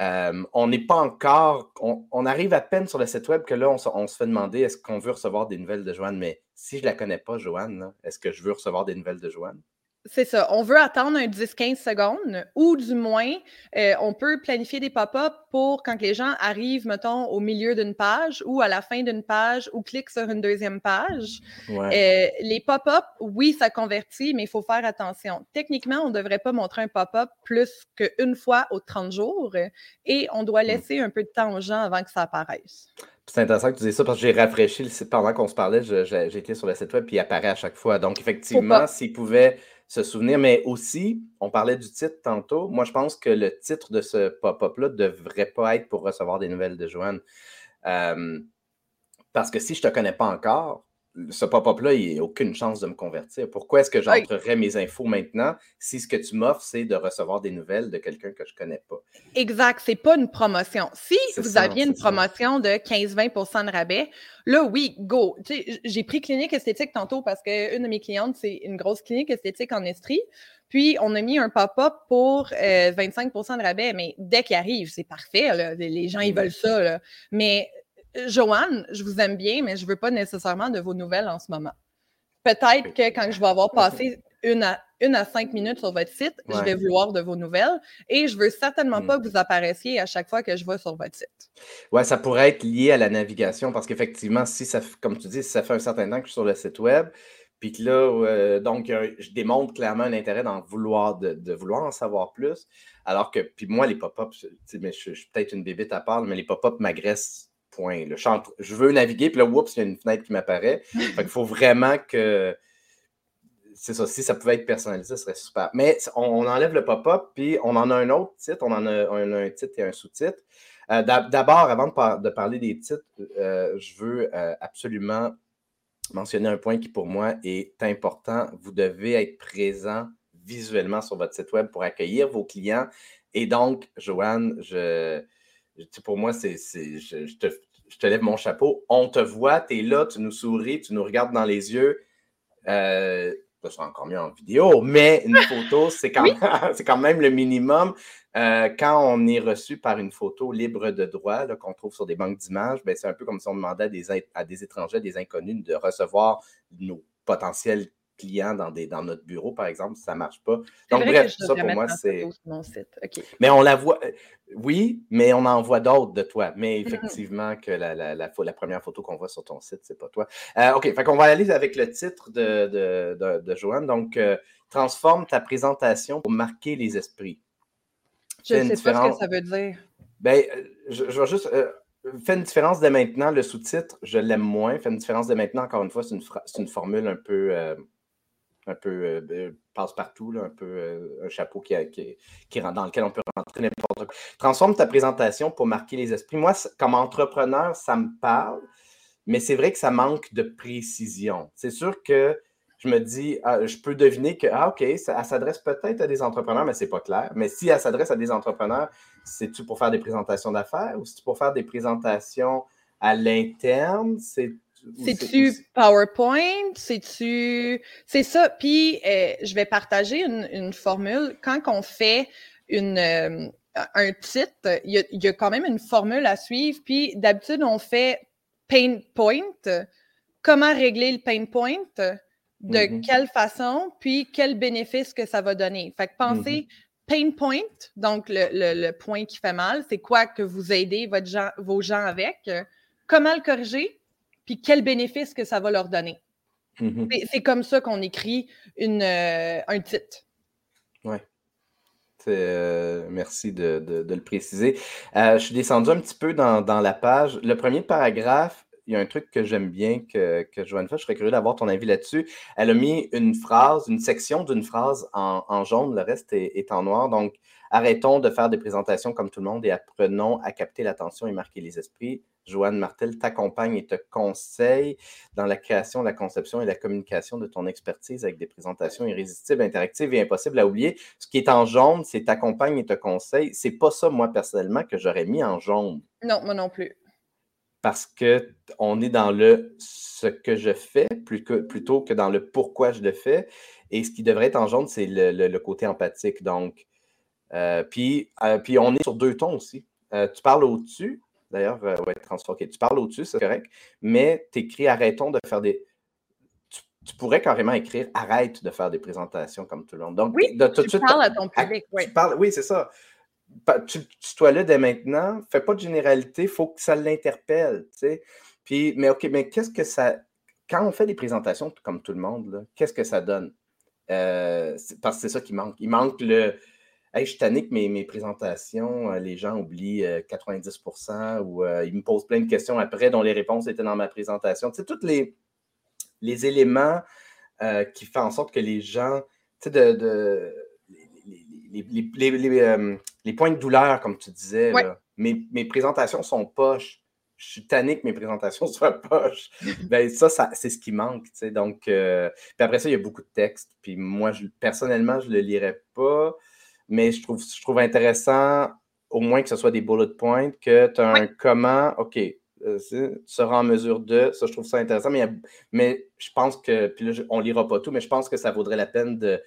Euh, on n'est pas encore, on, arrive à peine sur le site web que là, on, se fait demander est-ce qu'on veut recevoir des nouvelles de Joanne? Mais si je ne la connais pas, Joanne, est-ce que je veux recevoir des nouvelles de Joanne? C'est ça. On veut attendre un 10-15 secondes ou du moins, euh, on peut planifier des pop-up pour quand les gens arrivent, mettons, au milieu d'une page ou à la fin d'une page ou cliquent sur une deuxième page. Euh, les pop-up, oui, ça convertit, mais il faut faire attention. Techniquement, on ne devrait pas montrer un pop-up plus qu'une fois aux 30 jours et on doit hmm. laisser un peu de temps aux gens avant que ça apparaisse. C'est intéressant que tu dises ça parce que j'ai rafraîchi le site pendant qu'on se parlait. Été sur le site web puis il apparaît à chaque fois. Donc, effectivement, s'ils pouvaient se souvenir, mais aussi, on parlait du titre tantôt. Moi, je pense que le titre de ce pop-up-là ne devrait pas être pour recevoir des nouvelles de Joanne. Euh, parce que si je ne te connais pas encore, ce pop-up-là, il a aucune chance de me convertir. Pourquoi est-ce que j'entrerais mes infos maintenant si ce que tu m'offres, c'est de recevoir des nouvelles de quelqu'un que je ne connais pas? Exact. Ce n'est pas une promotion. Si vous aviez une promotion de 15-20% de rabais, là, oui, go. J'ai pris clinique esthétique tantôt parce qu'une de mes clientes, c'est une grosse clinique esthétique en Estrie. Puis, on a mis un pop-up pour 25% euh, de rabais, mais dès qu'il arrive, c'est parfait. Les gens, ils veulent ça. Mais Joanne, je vous aime bien, mais je ne veux pas nécessairement de vos nouvelles en ce moment. Peut-être que quand je vais avoir passé une à, une à cinq minutes sur votre site, je vais vouloir de vos nouvelles et je ne veux certainement mm. pas que vous apparaissiez à chaque fois que je vais sur votre site. Oui, ça pourrait être lié à la navigation parce qu'effectivement, si ça, comme tu dis, si ça fait un certain temps que je suis sur le site web, puis que là, euh, donc, je démontre clairement un intérêt d'en vouloir, de, vouloir en savoir plus. Alors que, puis moi, les pop-ups, je, je, suis peut-être une bébite à part, mais les pop-ups m'agressent point. Le je veux naviguer, puis là, oups, il y a une fenêtre qui m'apparaît. *laughs* il faut vraiment que. C'est ça, si ça pouvait être personnalisé, ce serait super. Mais on, enlève le pop-up, puis on en a un autre titre, on en a, un titre et un sous-titre. Euh, d'abord, avant de, parler des titres, euh, je veux euh, absolument mentionner un point qui pour moi est important. Vous devez être présent visuellement sur votre site web pour accueillir vos clients. Et donc, Joanne, je, pour moi, c'est, je, te, lève mon chapeau. On te voit, tu es là, tu nous souris, tu nous regardes dans les yeux. Euh, ça sera encore mieux en vidéo, mais une *laughs* photo, c'est quand, *laughs* quand, même le minimum. Euh, quand on est reçu par une photo libre de droit qu'on trouve sur des banques d'images, ben, c'est un peu comme si on demandait à des, à des étrangers, des inconnus de recevoir nos potentiels clients dans, des, dans notre bureau, par exemple, ça ne marche pas. Donc, bref, ça pour moi, c'est. Mais on la voit. Euh, oui, mais on en voit d'autres de toi. Mais effectivement, que la, la, la, la première photo qu'on voit sur ton site, c'est pas toi. Euh, OK, fait qu'on va aller avec le titre de, de, de, Joanne. Donc, euh, transforme ta présentation pour marquer les esprits. Je ne sais pas ce que ça veut dire. Ben, je, je vais juste. Fais une différence de maintenant, le sous-titre, je l'aime moins. Fais une différence de maintenant, encore une fois, c'est une, une, formule un peu un peu euh, passe-partout, un peu euh, un chapeau qui, qui, dans lequel on peut rentrer n'importe quoi. Transforme ta présentation pour marquer les esprits. Moi, comme entrepreneur, ça me parle, mais c'est vrai que ça manque de précision. C'est sûr que je me dis, ah, je peux deviner que, ah, OK, ça, elle s'adresse peut-être à des entrepreneurs, mais ce n'est pas clair. Mais si elle s'adresse à des entrepreneurs, c'est-tu pour faire des présentations d'affaires ou c'est-tu pour faire des présentations à l'interne? C'est c'est-tu PowerPoint? C'est-tu. C'est ça. Puis, euh, je vais partager une, formule. Quand on fait une, euh, un titre, il y, a, quand même une formule à suivre. Puis, d'habitude, on fait pain point. Comment régler le pain point? De mm-hmm. quelle façon? Puis, quel bénéfice que ça va donner? Fait que pensez. Mm-hmm. Pain point, donc le, point qui fait mal, c'est quoi que vous aidez votre vos gens avec? Comment le corriger? Puis quel bénéfice que ça va leur donner. Mm-hmm. C'est comme ça qu'on écrit une, euh, un titre. Oui. merci de, le préciser. je suis descendu un petit peu dans, la page. Le premier paragraphe, il y a un truc que j'aime bien que, que Joanne fait. Je serais curieux d'avoir ton avis là-dessus. Elle a mis une phrase, une section d'une phrase en, jaune, le reste est, en noir. Donc, arrêtons de faire des présentations comme tout le monde et apprenons à capter l'attention et marquer les esprits. Joanne Martel t'accompagne et te conseille dans la création, la conception et la communication de ton expertise avec des présentations irrésistibles, interactives et impossibles à oublier. Ce qui est en jaune, c'est t'accompagne et te conseille. C'est pas ça, moi, personnellement, que j'aurais mis en jaune. Non, moi non plus parce qu'on est dans le ce que je fais plutôt que dans le pourquoi je le fais. Et ce qui devrait être en jaune, c'est le, côté empathique. Donc, euh, puis, euh, puis on est sur deux tons aussi. Euh, tu parles au-dessus, d'ailleurs, ouais, transformé. Tu parles au-dessus, c'est correct, mais tu écris arrêtons de faire des. Tu, pourrais carrément écrire arrête de faire des présentations comme tout le monde. Donc, oui, tu parles à ton public. Oui, oui c'est ça tu, sois là dès maintenant, fais pas de généralité, il faut que ça l'interpelle. Puis, mais OK, mais qu'est-ce que ça. Quand on fait des présentations comme tout le monde, qu'est-ce que ça donne? Euh, parce que c'est ça qui manque. Il manque le. Hey, je tannique mes, mes présentations, euh, les gens oublient 90 euh, ou ils me posent plein de questions après dont les réponses étaient dans ma présentation. Tu sais, tous les, les éléments qui font en sorte que les gens, tu sais, de euh, les, points de douleur, comme tu disais. mes, présentations sont poches. Je suis tanné que mes présentations *laughs* soient poches. ben, ça, c'est ce qui manque. Donc, euh, puis après ça, il y a beaucoup de textes. Puis moi, je, personnellement, je ne le lirais pas. Mais je trouve, je trouve intéressant, au moins que ce soit des bullet points, que tu as un comment, OK, euh, tu seras en mesure de. Ça, je trouve ça intéressant. Mais, mais je pense que, puis là, on ne lira pas tout, mais je pense que ça vaudrait la peine de,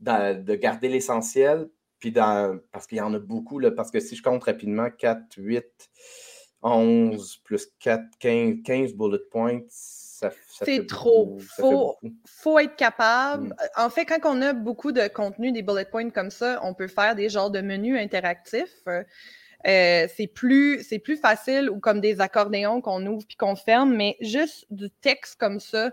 de garder l'essentiel, puis dans, parce qu'il y en a beaucoup, là, parce que si je compte rapidement, 4, 8, 11 plus 4, 15, 15 bullet points, ça, ça C'est trop. Il faut, faut, être capable. Mm. En fait, quand on a beaucoup de contenu, des bullet points comme ça, on peut faire des genres de menus interactifs. Euh, c'est plus c'est plus facile ou comme des accordéons qu'on ouvre puis qu'on ferme, mais juste du texte comme ça,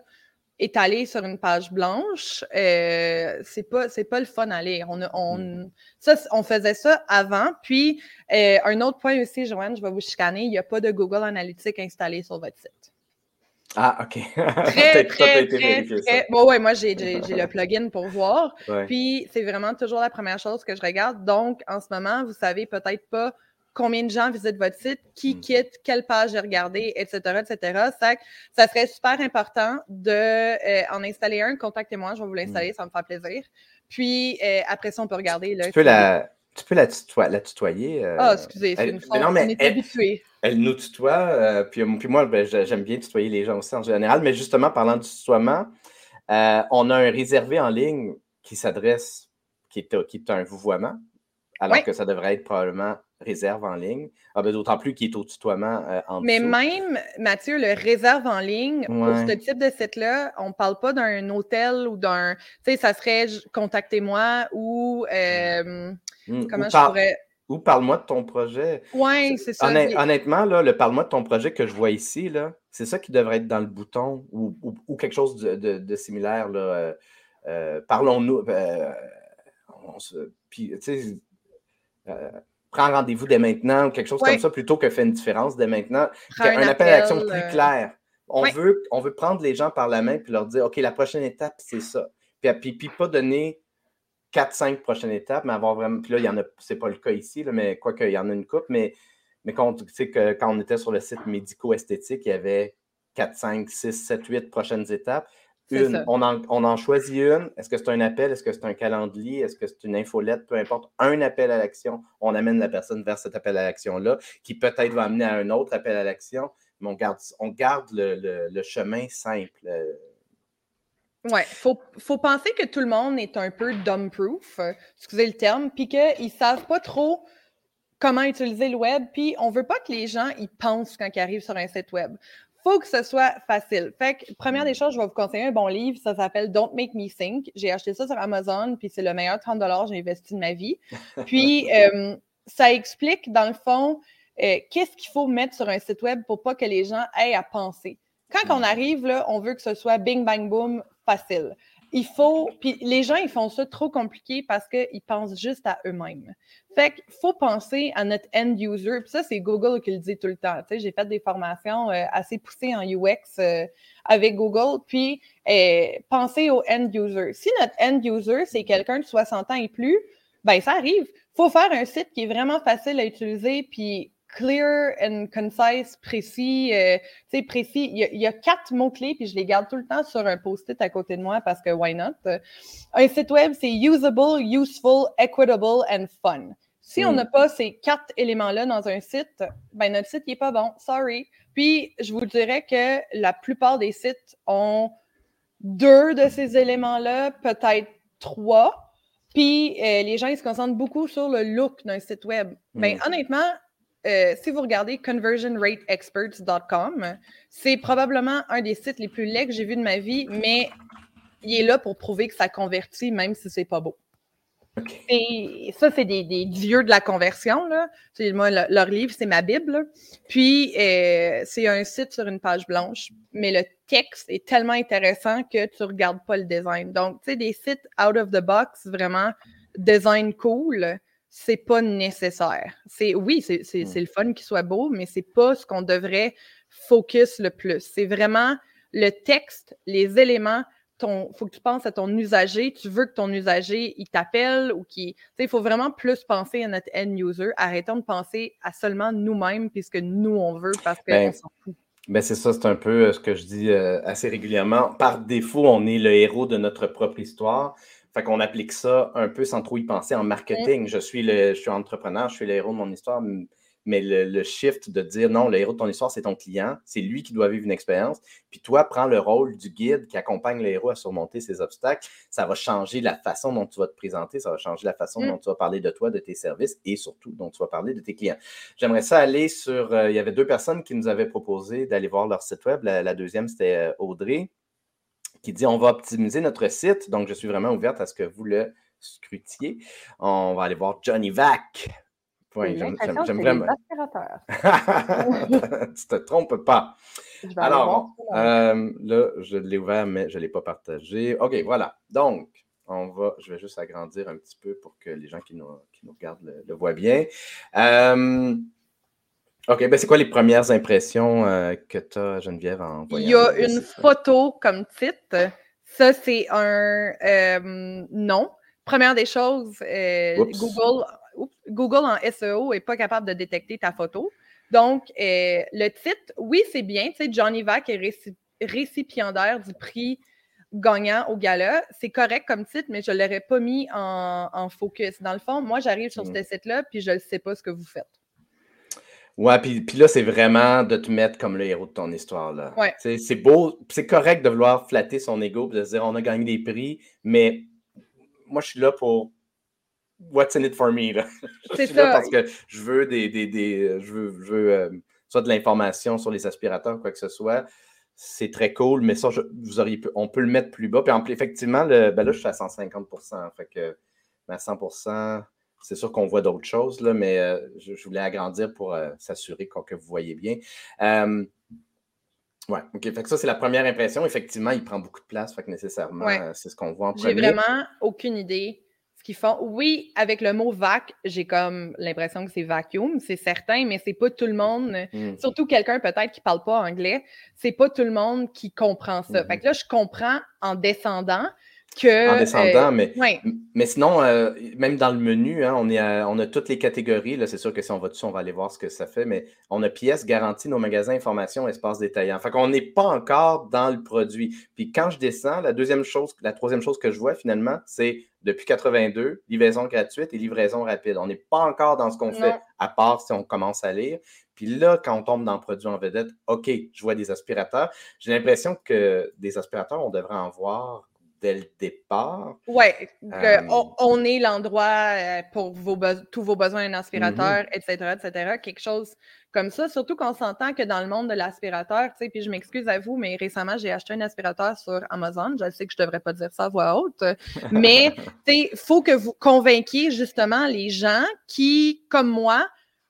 étalé sur une page blanche, euh, c'est pas c'est pas le fun à lire. On, on, mm. ça, on faisait ça avant. Puis euh, un autre point aussi, Joanne, je vais vous chicaner, il n'y a pas de Google Analytics installé sur votre site. Ah, OK. *laughs* très, très, très, Bon, ouais, moi, *laughs* j'ai le plugin pour voir. Puis, c'est vraiment toujours la première chose que je regarde. Donc, en ce moment, vous savez peut-être pas combien de gens visitent votre site, qui hmm. quitte, quelle page j'ai regardé, etc., etc. Ça, ça serait super important de euh, en installer un. Contactez-moi, je vais vous l'installer, hmm. ça me fait plaisir. Puis euh, après ça, on peut regarder. Là, tu, peux la, tu peux la, la tutoyer. Euh, ah, excusez, c'est une forme. on est habitué. Elle nous tutoie. Puis, puis, moi, ben, j'aime bien tutoyer les gens aussi en général. Mais justement, parlant du tutoiement, on a un réservé en ligne qui s'adresse, qui est, qui est un vouvoiement, alors que ça devrait être probablement réserve en ligne. Ah, ben, D'autant plus qu'il est au tutoiement euh, en Mais même, Mathieu, le réserve en ligne, pour ce type de site-là, on ne parle pas d'un hôtel ou d'un. Tu sais, ça serait contactez-moi ou. Euh, mmh. comment je pourrais. Ou parle-moi de ton projet. Oui, c'est ça. honnêtement, là, le parle-moi de ton projet que je vois ici, c'est ça qui devrait être dans le bouton ou, ou, quelque chose de, de, similaire. Là, euh, Parlons-nous. puis, tu sais, prends rendez-vous dès maintenant ou quelque chose comme ça plutôt que fait une différence dès maintenant. un, appel, à l'action plus euh, clair. On, veut, on veut prendre les gens par la main et leur dire OK, la prochaine étape, c'est ça. Puis, puis, pas donner 4-5 prochaines étapes, mais avoir vraiment. Puis là, il y en a, c'est pas le cas ici, là, mais quoi qu'il y en a une coupe, mais, mais quand, que, quand on était sur le site médico-esthétique, il y avait 4, 5, 6, 7, 8 prochaines étapes. On en, choisit une. Est-ce que c'est un appel? Est-ce que c'est un calendrier? Est-ce que c'est une infolette? Peu importe. Un appel à l'action. On amène la personne vers cet appel à l'action-là, qui peut-être va amener à un autre appel à l'action, mais on garde, on garde le, chemin simple. Oui, il faut, penser que tout le monde est un peu dumb-proof, euh, excusez le terme, puis qu'ils ne savent pas trop comment utiliser le web, puis on ne veut pas que les gens ils pensent quand ils arrivent sur un site web faut que ce soit facile. Fait que, première mm. des choses, je vais vous conseiller un bon livre. Ça s'appelle Don't Make Me Think. J'ai acheté ça sur Amazon, puis c'est le meilleur 30 que j'ai investi de ma vie. *laughs* Puis, euh, ça explique, dans le fond, euh, qu'est-ce qu'il faut mettre sur un site web pour pas que les gens aient à penser. Quand on mm. arrive, là, on veut que ce soit bing, bang, boom, facile. il faut. Puis les gens, ils font ça trop compliqué parce qu'ils pensent juste à eux-mêmes. Fait qu'il faut penser à notre end user. Puis ça, c'est Google qui le dit tout le temps. Tu sais, j'ai fait des formations euh, assez poussées en UX euh, avec Google. Puis euh, pensez au end user. Si notre end user, c'est quelqu'un de 60 ans et plus, ben ça arrive. Il faut faire un site qui est vraiment facile à utiliser. Puis clear and concise, précis. Euh, tu sais, précis. Il y, a, quatre mots-clés, puis je les garde tout le temps sur un post-it à côté de moi parce que why not? Un site web, c'est usable, useful, equitable and fun. Si on hmm. n'a pas ces quatre éléments-là dans un site, ben notre site n'est pas bon. Sorry. Puis, je vous dirais que la plupart des sites ont deux de ces éléments-là, peut-être trois. Puis, euh, les gens, ils se concentrent beaucoup sur le look d'un site web. Mais ben, honnêtement, euh, si vous regardez conversionrateexperts.com, c'est probablement un des sites les plus laids que j'ai vu de ma vie, mais il est là pour prouver que ça convertit, même si c'est pas beau. Et ça, c'est des, dieux de la conversion. Là. Moi, leur livre, c'est ma Bible. Puis, euh, c'est un site sur une page blanche, mais le texte est tellement intéressant que tu ne regardes pas le design. Donc, tu sais, des sites out of the box, vraiment design cool, c'est pas nécessaire. C'est oui, c'est hmm. le fun qu'il soit beau, mais c'est pas ce qu'on devrait focus le plus. C'est vraiment le texte, les éléments. Il faut que tu penses à ton usager. Tu veux que ton usager, il t'appelle ou qu'il. Il faut vraiment plus penser à notre end user. Arrêtons de penser à seulement nous-mêmes puisque nous, on veut parce qu'on ben, s'en fout. Ben c'est ça, c'est un peu euh, ce que je dis euh, assez régulièrement. Par défaut, on est le héros de notre propre histoire. Fait qu'on applique ça un peu sans trop y penser en marketing. Je suis le, je suis entrepreneur, je suis le héros de mon histoire, mais le, shift de dire non, le héros de ton histoire, c'est ton client, c'est lui qui doit vivre une expérience. Puis toi, prends le rôle du guide qui accompagne le héros à surmonter ses obstacles. Ça va changer la façon dont tu vas te présenter, ça va changer la façon mm. dont tu vas parler de toi, de tes services et surtout dont tu vas parler de tes clients. J'aimerais ça aller sur. Euh, il y avait deux personnes qui nous avaient proposé d'aller voir leur site web. La, la deuxième, c'était euh, Audrey qui dit on va optimiser notre site. Donc, je suis vraiment ouverte à ce que vous le scrutiez. On va aller voir Johnny Vac. Oui, j'aime vraiment. *laughs* *laughs* tu te trompes pas. Alors, euh, là, je l'ai ouvert, mais je ne l'ai pas partagé. OK, voilà. Donc, on va, je vais juste agrandir un petit peu pour que les gens qui nous, qui nous regardent le, voient bien. Euh, OK, ben c'est quoi les premières impressions euh, que tu as, Geneviève, en voyant? Il y a une photo comme titre. Ça, c'est un euh, non. Première des choses, euh, Google, Google en SEO n'est pas capable de détecter ta photo. Donc, le titre, oui, c'est bien. Tu sais, Johnny Vac est récipiendaire du prix gagnant au gala. C'est correct comme titre, mais je ne l'aurais pas mis en, focus. Dans le fond, moi, j'arrive sur hmm. ce site-là, puis je ne sais pas ce que vous faites. Ouais, puis, puis là, c'est vraiment de te mettre comme le héros de ton histoire. Là. Ouais. C'est beau, c'est correct de vouloir flatter son ego et de se dire on a gagné des prix, mais moi, je suis là pour What's in it for me? *laughs* je suis là parce que je veux des. des, des je veux, je veux euh, soit de l'information sur les aspirateurs, quoi que ce soit. C'est très cool, mais ça, vous auriez on peut le mettre plus bas. Puis effectivement, le, ben là, je suis à 150 Fait que à 100 c'est sûr qu'on voit d'autres choses, là, mais euh, je, voulais agrandir pour euh, s'assurer que vous voyez bien. Euh, oui, OK. Fait que ça, c'est la première impression. Effectivement, il prend beaucoup de place, fait que nécessairement, c'est ce qu'on voit en premier. J'ai vraiment aucune idée ce qu'ils font. Oui, avec le mot vac, j'ai comme l'impression que c'est vacuum, c'est certain, mais c'est pas tout le monde, hmm. surtout quelqu'un peut-être qui parle pas anglais, c'est pas tout le monde qui comprend ça. Fait hmm. que là, je comprends en descendant, en descendant, mais, mais sinon, euh, même dans le menu, hein, on, est on a toutes les catégories. C'est sûr que si on va dessus, on va aller voir ce que ça fait, mais on a pièces, garanties, nos magasins, informations, espace détaillant. Fait qu'on n'est pas encore dans le produit. Puis quand je descends, la deuxième chose, la troisième chose que je vois finalement, c'est depuis 82, livraison gratuite et livraison rapide. On n'est pas encore dans ce qu'on fait, à part si on commence à lire. Puis là, quand on tombe dans le produit en vedette, OK, je vois des aspirateurs. J'ai l'impression que des aspirateurs, on devrait en voir dès le départ. Oui, euh, on, est l'endroit euh, pour vos tous vos besoins d'un aspirateur, etc., mm-hmm. etc. Quelque chose comme ça. Surtout qu'on s'entend que dans le monde de l'aspirateur, tu sais, puis je m'excuse à vous, mais récemment, j'ai acheté un aspirateur sur Amazon. Je sais que je ne devrais pas dire ça à voix haute, *laughs* mais il faut que vous convainquiez justement les gens qui, comme moi,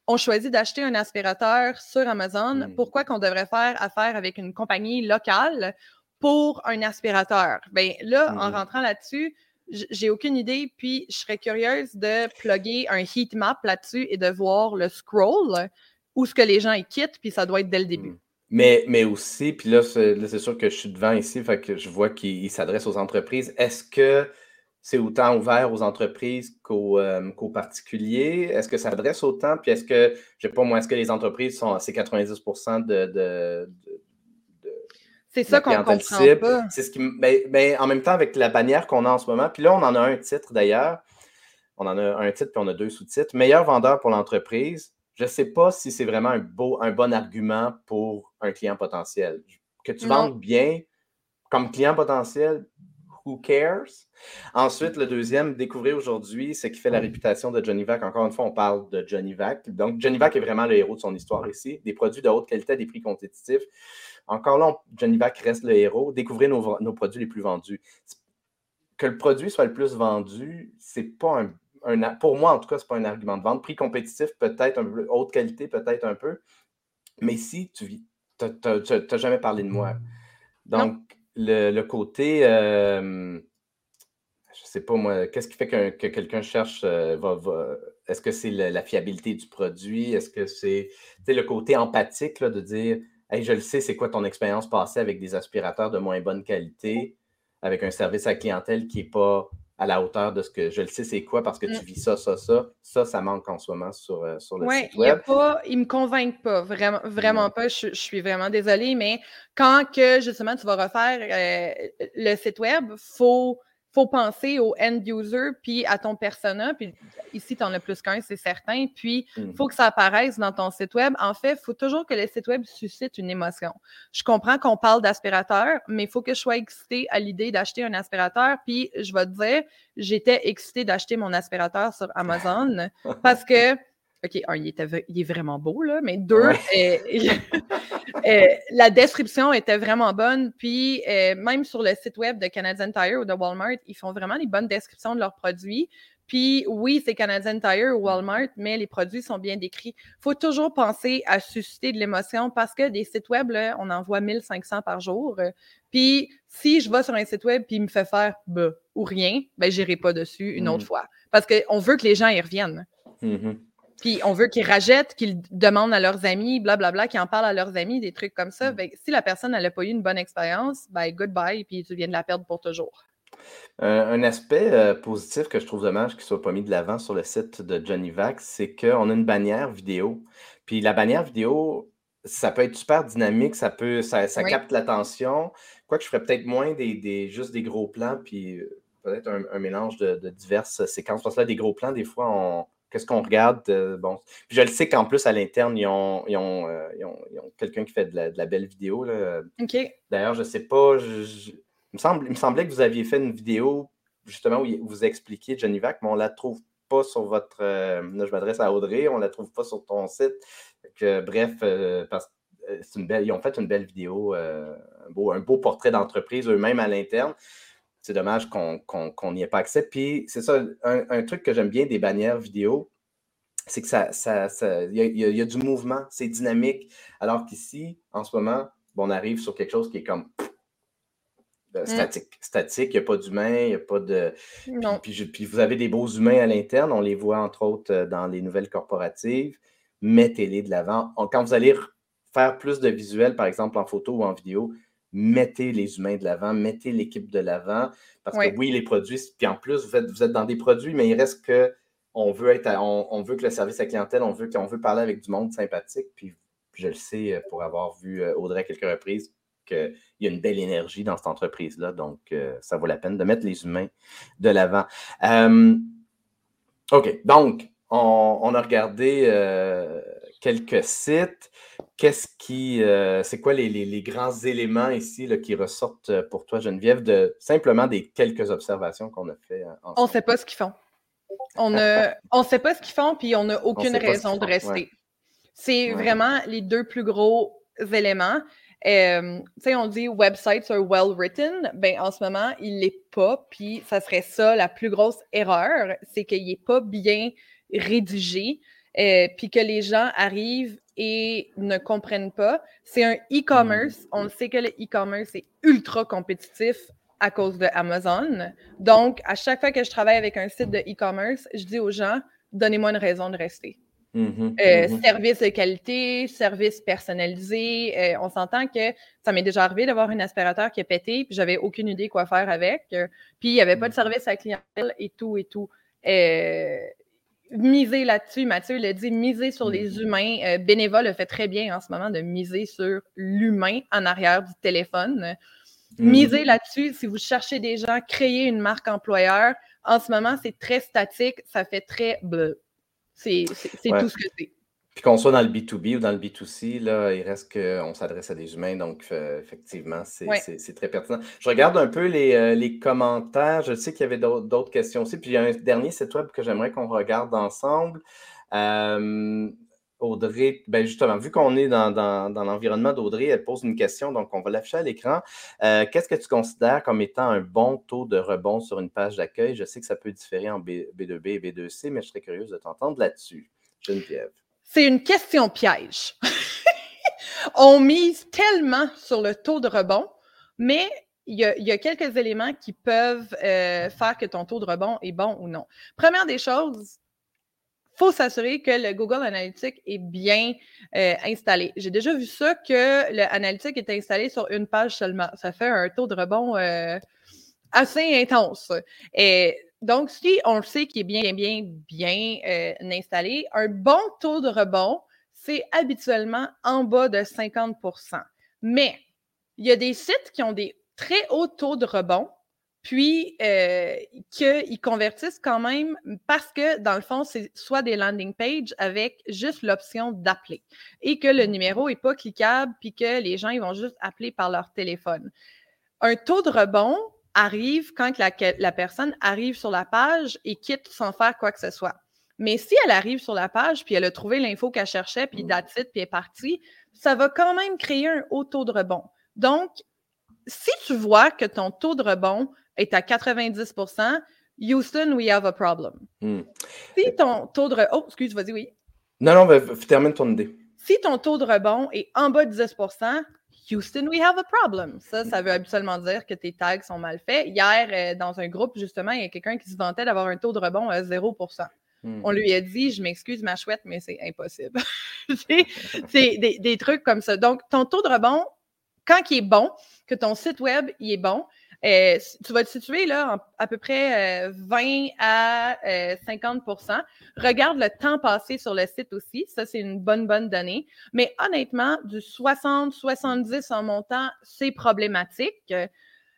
ont choisi d'acheter un aspirateur sur Amazon. Mm. Pourquoi qu'on devrait faire affaire avec une compagnie locale pour un aspirateur. Ben là, en Mhm. rentrant là-dessus, j'ai aucune idée, puis je serais curieuse de plugger un heat map là-dessus et de voir le scroll où ce que les gens y quittent, puis ça doit être dès le début. Mm. Mais, mais aussi, puis là, c'est sûr que je suis devant ici, fait que je vois qu'il il s'adresse aux entreprises. Est-ce que c'est autant ouvert aux entreprises qu'aux euh, particuliers? Est-ce que ça s'adresse autant? Puis est-ce que, je sais pas moi, est-ce que les entreprises sont, c'est 90 de, de, de- de C'est ça qu'on comprend pas. C'est ce qui, ben, ben, en même temps, avec la bannière qu'on a en ce moment, puis là, on en a un titre d'ailleurs. On en a un titre, puis on a deux sous-titres. Meilleur vendeur pour l'entreprise. Je ne sais pas si c'est vraiment un, beau, un bon argument pour un client potentiel. Que tu Non. vendes bien comme client potentiel, who cares? Ensuite, le deuxième, découvrir aujourd'hui ce qui fait la réputation de Johnny Vac. Encore une fois, on parle de Johnny Vac. Donc, Johnny Vac est vraiment le héros de son histoire ici. Des produits de haute qualité à des prix compétitifs. Encore là, Johnny Vac reste le héros. Découvrir nos, nos produits les plus vendus. Que le produit soit le plus vendu, c'est pas un, Pour moi, en tout cas, c'est pas un argument de vente. Prix compétitif, peut-être un peu. Haute qualité, peut-être un peu. Mais si tu n'as jamais parlé de moi. Donc, le, le côté. euh, je sais pas moi, qu'est-ce qui fait que quelqu'un cherche, euh, va, va- est-ce que c'est la fiabilité du produit? Est-ce que c'est le côté empathique là, de dire Hey, je le sais, c'est quoi ton expérience passée avec des aspirateurs de moins bonne qualité, avec un service à clientèle qui n'est pas à la hauteur de ce que je le sais, c'est quoi parce que tu Mm. vis ça, ça, ça. Ça, ça manque en ce moment sur, euh, sur le Oui, site il web. pas, ils me convainquent pas, vraiment, vraiment pas. Je, je suis vraiment désolée, mais quand que justement tu vas refaire euh, le site web, faut faut penser au end user puis à ton persona. Puis ici, tu en as plus qu'un, c'est certain. Puis il Mhm. faut que ça apparaisse dans ton site web. En fait, il faut toujours que le site web suscite une émotion. Je comprends qu'on parle d'aspirateur, mais il faut que je sois excitée à l'idée d'acheter un aspirateur. Puis je vais te dire, j'étais excitée d'acheter mon aspirateur sur Amazon *laughs* parce que OK, un, il, était, il est vraiment beau, là, mais deux, Ouais. euh, euh, la description était vraiment bonne. Puis, euh, même sur le site web de Canadian Tire ou de Walmart, ils font vraiment des bonnes descriptions de leurs produits. Puis, oui, c'est Canadian Tire ou Walmart, mais les produits sont bien décrits. Il faut toujours penser à susciter de l'émotion parce que des sites web, là, on en voit 1500 par jour. Puis, si je vais sur un site web puis il me fait faire bah, ou rien, ben, j'irai pas dessus une autre Mhm. fois. Parce qu'on veut que les gens y reviennent. Mhm. Puis on veut qu'ils rajettent, qu'ils demandent à leurs amis, blablabla, qu'ils en parlent à leurs amis, des trucs comme ça. Mm. Ben, si la personne n'a pas eu une bonne expérience, ben goodbye, puis tu viens de la perdre pour toujours. Un, un aspect euh, positif que je trouve dommage qu'il ne soit pas mis de l'avant sur le site de Johnny Vac, c'est qu'on a une bannière vidéo. Puis la bannière vidéo, ça peut être super dynamique, ça peut, ça, ça Oui. capte l'attention. Quoique je ferais peut-être moins des, des- juste des gros plans, puis euh, peut-être un, un mélange de, de diverses séquences. Parce que là, des gros plans, des fois, on. Qu'est-ce qu'on regarde? euh, bon. Puis je le sais qu'en plus, à l'interne, ils ont, ils ont, euh, ils ont- ils ont quelqu'un qui fait de la, de la belle vidéo. Là. OK. D'ailleurs, je ne sais pas, je- je- il, me semble, il me semblait que vous aviez fait une vidéo justement où vous expliquiez Johnny Vac, mais on ne la trouve pas sur votre. euh, là, je m'adresse à Audrey, on ne la trouve pas sur ton site. Que, bref, parce c'est une belle, ils ont fait une belle vidéo, un, beau, un beau portrait d'entreprise eux-mêmes à l'interne. C'est dommage qu'on n'y ait pas accès. Puis, c'est ça, un, un truc que j'aime bien des bannières vidéo, c'est que ça, ça, ça- il y, a- y a- il y a du mouvement, c'est dynamique. Alors qu'ici, en ce moment, on arrive sur quelque chose qui est comme euh, statique. Statique, il n'y a pas d'humain, il n'y a pas de. Non. Puis, puis vous avez des beaux humains à l'interne, on les voit entre autres euh, dans les nouvelles corporatives. Mettez-les de l'avant. Quand vous allez faire plus de visuels, par exemple en photo ou en vidéo, mettez les humains de l'avant, mettez l'équipe de l'avant. Parce Oui. que oui, les produits, puis en plus, vous êtes, vous êtes dans des produits, mais il reste que on veut être à- on, on veut que le service à la clientèle, on veut, qu'on veut parler avec du monde sympathique. Puis, je le sais euh, pour avoir vu euh, Audrey à quelques reprises qu'il y a une belle énergie dans cette entreprise-là. Donc, euh, ça vaut la peine de mettre les humains de l'avant. Euh, OK. Donc, on, on a regardé euh, quelques sites. Qu'est-ce qui. euh, c'est quoi les, les- les grands éléments ici là, qui ressortent euh, pour toi, Geneviève, de simplement des quelques observations qu'on a fait euh, On ensemble? ne sait pas ce qu'ils font. On ne on sait pas ce qu'ils font, puis on n'a *laughs* aucune raison de rester. ouais. C'est Ouais. vraiment les deux plus gros éléments. Euh, tu sais, on dit websites are well written. Ben, en ce moment, il l'est pas. Puis, ça serait ça la plus grosse erreur, c'est qu'il n'est pas bien rédigé. Euh, puis que les gens arrivent et ne comprennent pas. C'est un e-commerce. Mm. On sait que le e-commerce est ultra compétitif à cause de Amazon. Donc, à chaque fois que je travaille avec un site de e-commerce, je dis aux gens, donnez-moi une raison de rester. Mm-hmm, euh, mm-hmm. Service de qualité, service personnalisé. Euh, on s'entend que ça m'est déjà arrivé d'avoir un aspirateur qui a pété, puis j'avais aucune idée quoi faire avec. Euh, puis il n'y avait pas de mm. service à clientèle et tout et tout. Miser là-dessus, Mathieu l'a dit, miser sur les mm-hmm. humains. Bénévole le fait très bien en ce moment de miser sur l'humain en arrière du téléphone. Miser là-dessus, si vous cherchez des gens, créer une marque employeur. En ce moment, c'est très statique, ça fait très bleu. C'est tout ce que c'est. Puis qu'on soit dans le B2B ou dans le B2C, là, il reste qu'on s'adresse à des humains, donc effectivement, c'est très pertinent. Je regarde un peu les, euh, les commentaires. Je sais qu'il y avait d'autres questions aussi. Puis il y a un dernier site web que j'aimerais qu'on regarde ensemble. Euh, Audrey, ben justement, vu qu'on est dans, l'environnement d'Audrey, elle pose une question, donc on va l'afficher à l'écran. Euh, qu'est-ce que tu considères comme étant un bon taux de rebond sur une page d'accueil? Je sais que ça peut différer en B, 2 b et B2C, mais je serais curieuse de t'entendre là-dessus. Geneviève. C'est une question piège. *laughs* on mise tellement sur le taux de rebond, mais il y, a, quelques éléments qui peuvent euh, faire que ton taux de rebond est bon ou non. Première des choses, faut s'assurer que le Google Analytics est bien euh, installé. J'ai déjà vu ça, que le Analytics est installé sur une page seulement. Ça fait un taux de rebond euh, assez intense. Donc, si on le sait qu'il est bien, bien, bien euh, installé, un bon taux de rebond, c'est habituellement en bas de 50% Mais il y a des sites qui ont des très hauts taux de rebond puis euh, qu'ils convertissent quand même parce que, dans le fond, c'est soit des landing pages avec juste l'option d'appeler et que le numéro n'est pas cliquable, puis que les gens ils vont juste appeler par leur téléphone. Un taux de rebond arrive quand la, la personne arrive sur la page et quitte sans faire quoi que ce soit. Mais si elle arrive sur la page, puis elle a trouvé l'info qu'elle cherchait, puis date puis est partie, ça va quand même créer un haut taux de rebond. Donc, si tu vois que ton taux de rebond est à 90% Houston, we have a problem. Hmm. Si ton taux de rebond. Oh, excuse, vas-y, oui. Non, non, mais termine ton idée. Si ton taux de rebond est en bas de 10 Houston, we have a problem. Ça, ça veut absolument dire que tes tags sont mal faits. Hier, euh, dans un groupe, justement, il y a quelqu'un qui se vantait d'avoir un taux de rebond à 0% hmm. On lui a dit, je m'excuse, ma chouette, mais c'est impossible. *laughs* c'est des, des, trucs comme ça. Donc, ton taux de rebond, quand il est bon, que ton site web il est bon, euh, tu vas te situer là, à peu près 20 euh, à 50% euh, Regarde le temps passé sur le site aussi. Ça, c'est une bonne, bonne donnée. Mais honnêtement, du 60-70 en montant, c'est problématique.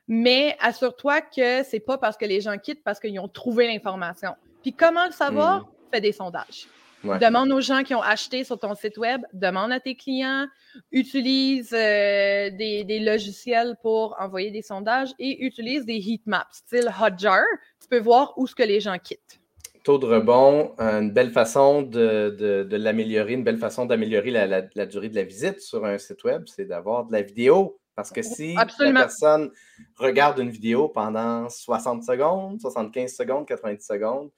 Mais assure-toi que c'est pas parce que les gens quittent, parce qu'ils ont trouvé l'information. Puis comment le savoir? Mmh. Fais des sondages. Demande aux gens qui ont acheté sur ton site web, demande à tes clients, utilise euh, des, logiciels pour envoyer des sondages et utilise des heat maps, style Hotjar. Tu peux voir où ce que les gens quittent. Taux de rebond, une belle façon de, l'améliorer, une belle façon d'améliorer la, durée de la visite sur un site web, c'est d'avoir de la vidéo. Parce que si la personne regarde une vidéo pendant 60 secondes, 75 secondes, 90 secondes,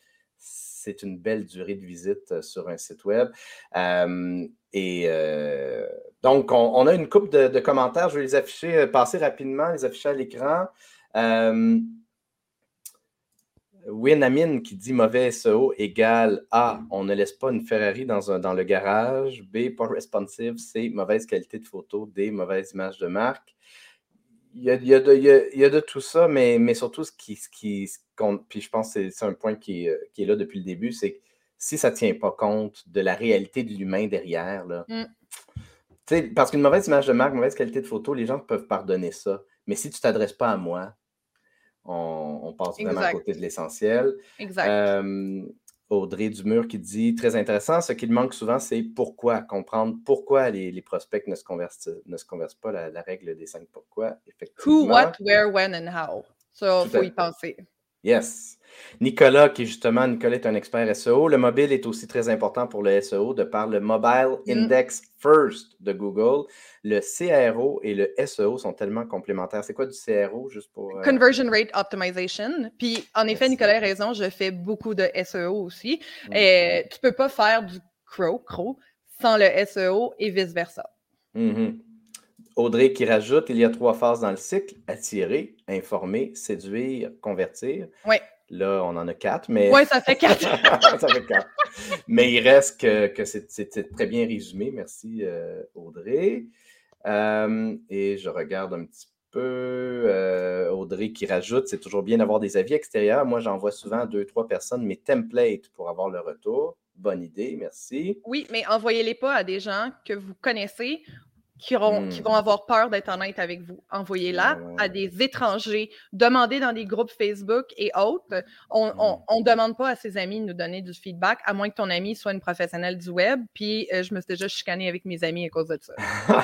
c'est une belle durée de visite euh, sur un site web. et euh, donc, on, a une coupe de, commentaires. Je vais les afficher, euh, passer rapidement, les afficher à l'écran. Winamine qui dit mauvais SEO égale A, on ne laisse pas une Ferrari dans, dans le garage. B, pas responsive. C, mauvaise qualité de photo. D, mauvaise image de marque il y, a, de, tout ça, mais, mais surtout ce qui, ce qui puis je pense que c'est un point qui, est là depuis le début, c'est que si ça ne tient pas compte de la réalité de l'humain derrière, là, mm. parce qu'une mauvaise image de marque, mauvaise qualité de photo, les gens peuvent pardonner ça. Mais si tu ne t'adresses pas à moi, on, passe vraiment à côté de l'essentiel. Exact. Euh, Audrey Dumur qui dit très intéressant. Ce qu'il manque souvent, c'est pourquoi, comprendre pourquoi les, prospects ne se conversent, ne se conversent pas, la, règle des cinq pourquoi. Effectivement. Who, what, where, when and how. Ça, il faut y penser. Yes. Nicolas, qui justement, Nicolas est un expert SEO. Le mobile est aussi très important pour le SEO de par le Mobile mm. Index First de Google. Le CRO et le SEO sont tellement complémentaires. C'est quoi du CRO, juste pour. Euh, Conversion Rate Optimization. Puis, en effet, Nicolas a raison, je fais beaucoup de SEO aussi. Et mm. tu ne peux pas faire du Crow, Crow, sans le SEO et vice-versa. Mm-hmm. Audrey qui rajoute, il y a trois phases dans le cycle, attirer, informer, séduire, convertir. Oui. Là, on en a quatre, mais... Oui, ça fait quatre. *laughs* ça fait quatre. Mais il reste que, que c'est très bien résumé. Merci, euh, Audrey. Euh, et je regarde un petit peu euh, Audrey qui rajoute, c'est toujours bien d'avoir des avis extérieurs. Moi, j'envoie souvent deux, trois personnes mes templates pour avoir le retour. Bonne idée, merci. Oui, mais envoyez-les pas à des gens que vous connaissez qui, auront, qui vont hmm. avoir peur d'être honnêtes avec vous. Envoyez-la à des étrangers. Demandez dans des groupes Facebook et autres. On ne hmm. demande pas à ses amis de nous donner du feedback, à moins que ton ami soit une professionnelle du web. Puis euh, je me suis déjà chicanée avec mes amis à cause de ça.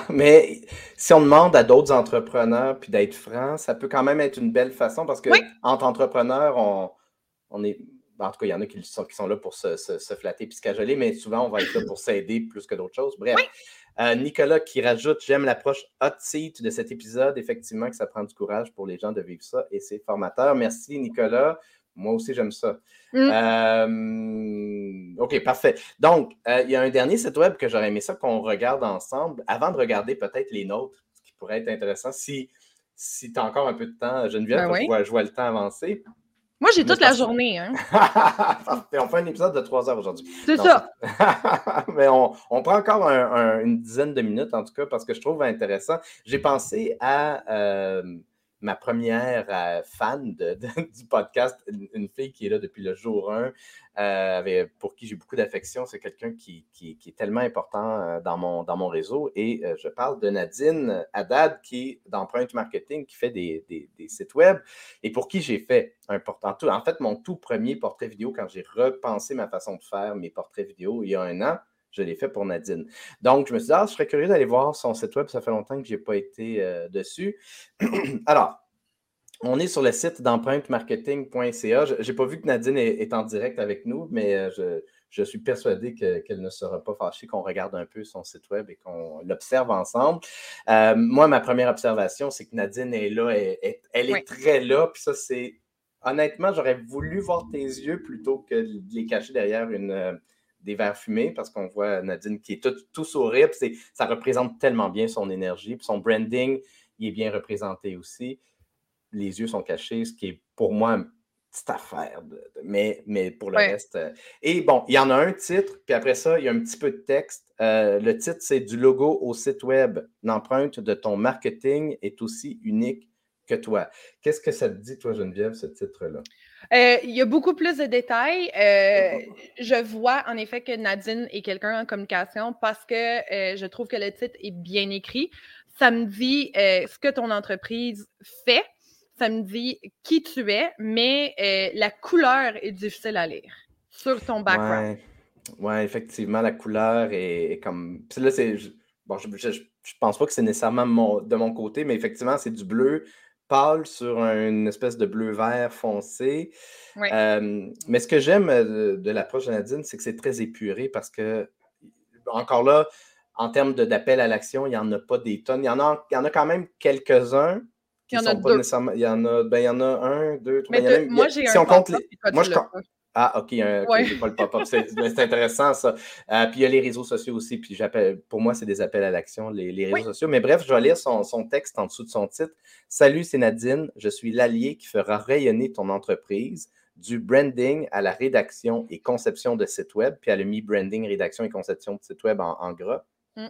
*laughs* Mais si on demande à d'autres entrepreneurs puis d'être franc, ça peut quand même être une belle façon parce que entre entrepreneurs, on, on est en tout cas, il y en a qui sont, qui sont là pour se, se, flatter puis se cajoler, mais souvent, on va être là pour s'aider plus que d'autres choses. Bref, euh, Nicolas qui rajoute J'aime l'approche hot seat de cet épisode. Effectivement, que ça prend du courage pour les gens de vivre ça et c'est formateur. Merci, Nicolas. Moi aussi, j'aime ça. Mm. Euh, OK, parfait. Donc, euh, il y a un dernier site web que j'aurais aimé ça qu'on regarde ensemble avant de regarder peut-être les nôtres, ce qui pourrait être intéressant. Si, si tu as encore un peu de temps, Geneviève, ben je, vois, le temps avancer. Moi, j'ai toute la journée. Hein? *laughs* on fait un épisode de trois heures aujourd'hui. C'est ça. *laughs* Mais on, prend encore une dizaine de minutes, en tout cas, parce que je trouve intéressant. J'ai pensé à. Euh, ma première euh, fan *laughs* du podcast, une, fille qui est là depuis le jour 1, euh, pour qui j'ai beaucoup d'affection. C'est quelqu'un qui, est tellement important euh, dans, mon, dans mon réseau. Et je parle de Nadine Haddad, qui est d'Empreinte Marketing, qui fait des, sites web et pour qui j'ai fait un portrait. En fait, mon tout premier portrait vidéo, quand j'ai repensé ma façon de faire mes portraits vidéo il y a un an, je l'ai fait pour Nadine. Donc, je me suis dit, ah, je serais curieux d'aller voir son site web. Ça fait longtemps que je n'ai pas été euh, dessus. *clears throat* Alors, on est sur le site d'empreintemarketing.ca. Je n'ai pas vu que Nadine est, en direct avec nous, mais euh, je, suis persuadé qu'elle ne sera pas fâchée qu'on regarde un peu son site web et qu'on l'observe ensemble. Euh, moi, ma première observation, c'est que Nadine est là, elle, est très là, puis ça, c'est honnêtement, j'aurais voulu voir tes yeux plutôt que de les cacher derrière une, des verres fumés parce qu'on voit Nadine qui est tout, tout sourire. ça représente tellement bien son énergie. Puis son branding, il est bien représenté aussi. Les yeux sont cachés, ce qui est pour moi une petite affaire. mais, mais pour le reste. Euh, et bon, il y en a un titre, puis après ça, il y a un petit peu de texte. Euh, le titre, c'est du logo au site web. L'empreinte de ton marketing est aussi unique que toi. Qu'est-ce que ça te dit, toi, Geneviève, ce titre-là? Euh, il y a beaucoup plus de détails. Euh, je vois en effet que Nadine est quelqu'un en communication parce que euh, je trouve que le titre est bien écrit. Ça me dit ce que ton entreprise fait. Ça me dit qui tu es, mais la couleur est difficile à lire sur ton background. Oui, ouais, effectivement, la couleur est, comme. Là, c'est. Bon, je, je, pense pas que c'est nécessairement de mon côté, mais effectivement, c'est du bleu pâle sur une espèce de bleu-vert foncé. mais ce que j'aime de, l'approche de Nadine, c'est que c'est très épuré parce que, encore là, en termes d'appel à l'action, il n'y en a pas des tonnes. Il y en a, il y en a quand même quelques-uns. Il y en a deux. Il y en a, ben, il y en a un, deux, trois. Mais moi, j'ai si un on compte les... Moi, je, ah, OK, un, pas le pop-up. C'est intéressant, ça. Euh, puis il y a les réseaux sociaux aussi. Puis j'appelle, pour moi, c'est des appels à l'action, les, réseaux sociaux. Mais bref, je vais lire son, texte en dessous de son titre. Salut, c'est Nadine. Je suis l'allié qui fera rayonner ton entreprise du branding à la rédaction et conception de sites web. Puis elle a mis branding, rédaction et conception de sites web en, gras. Mm.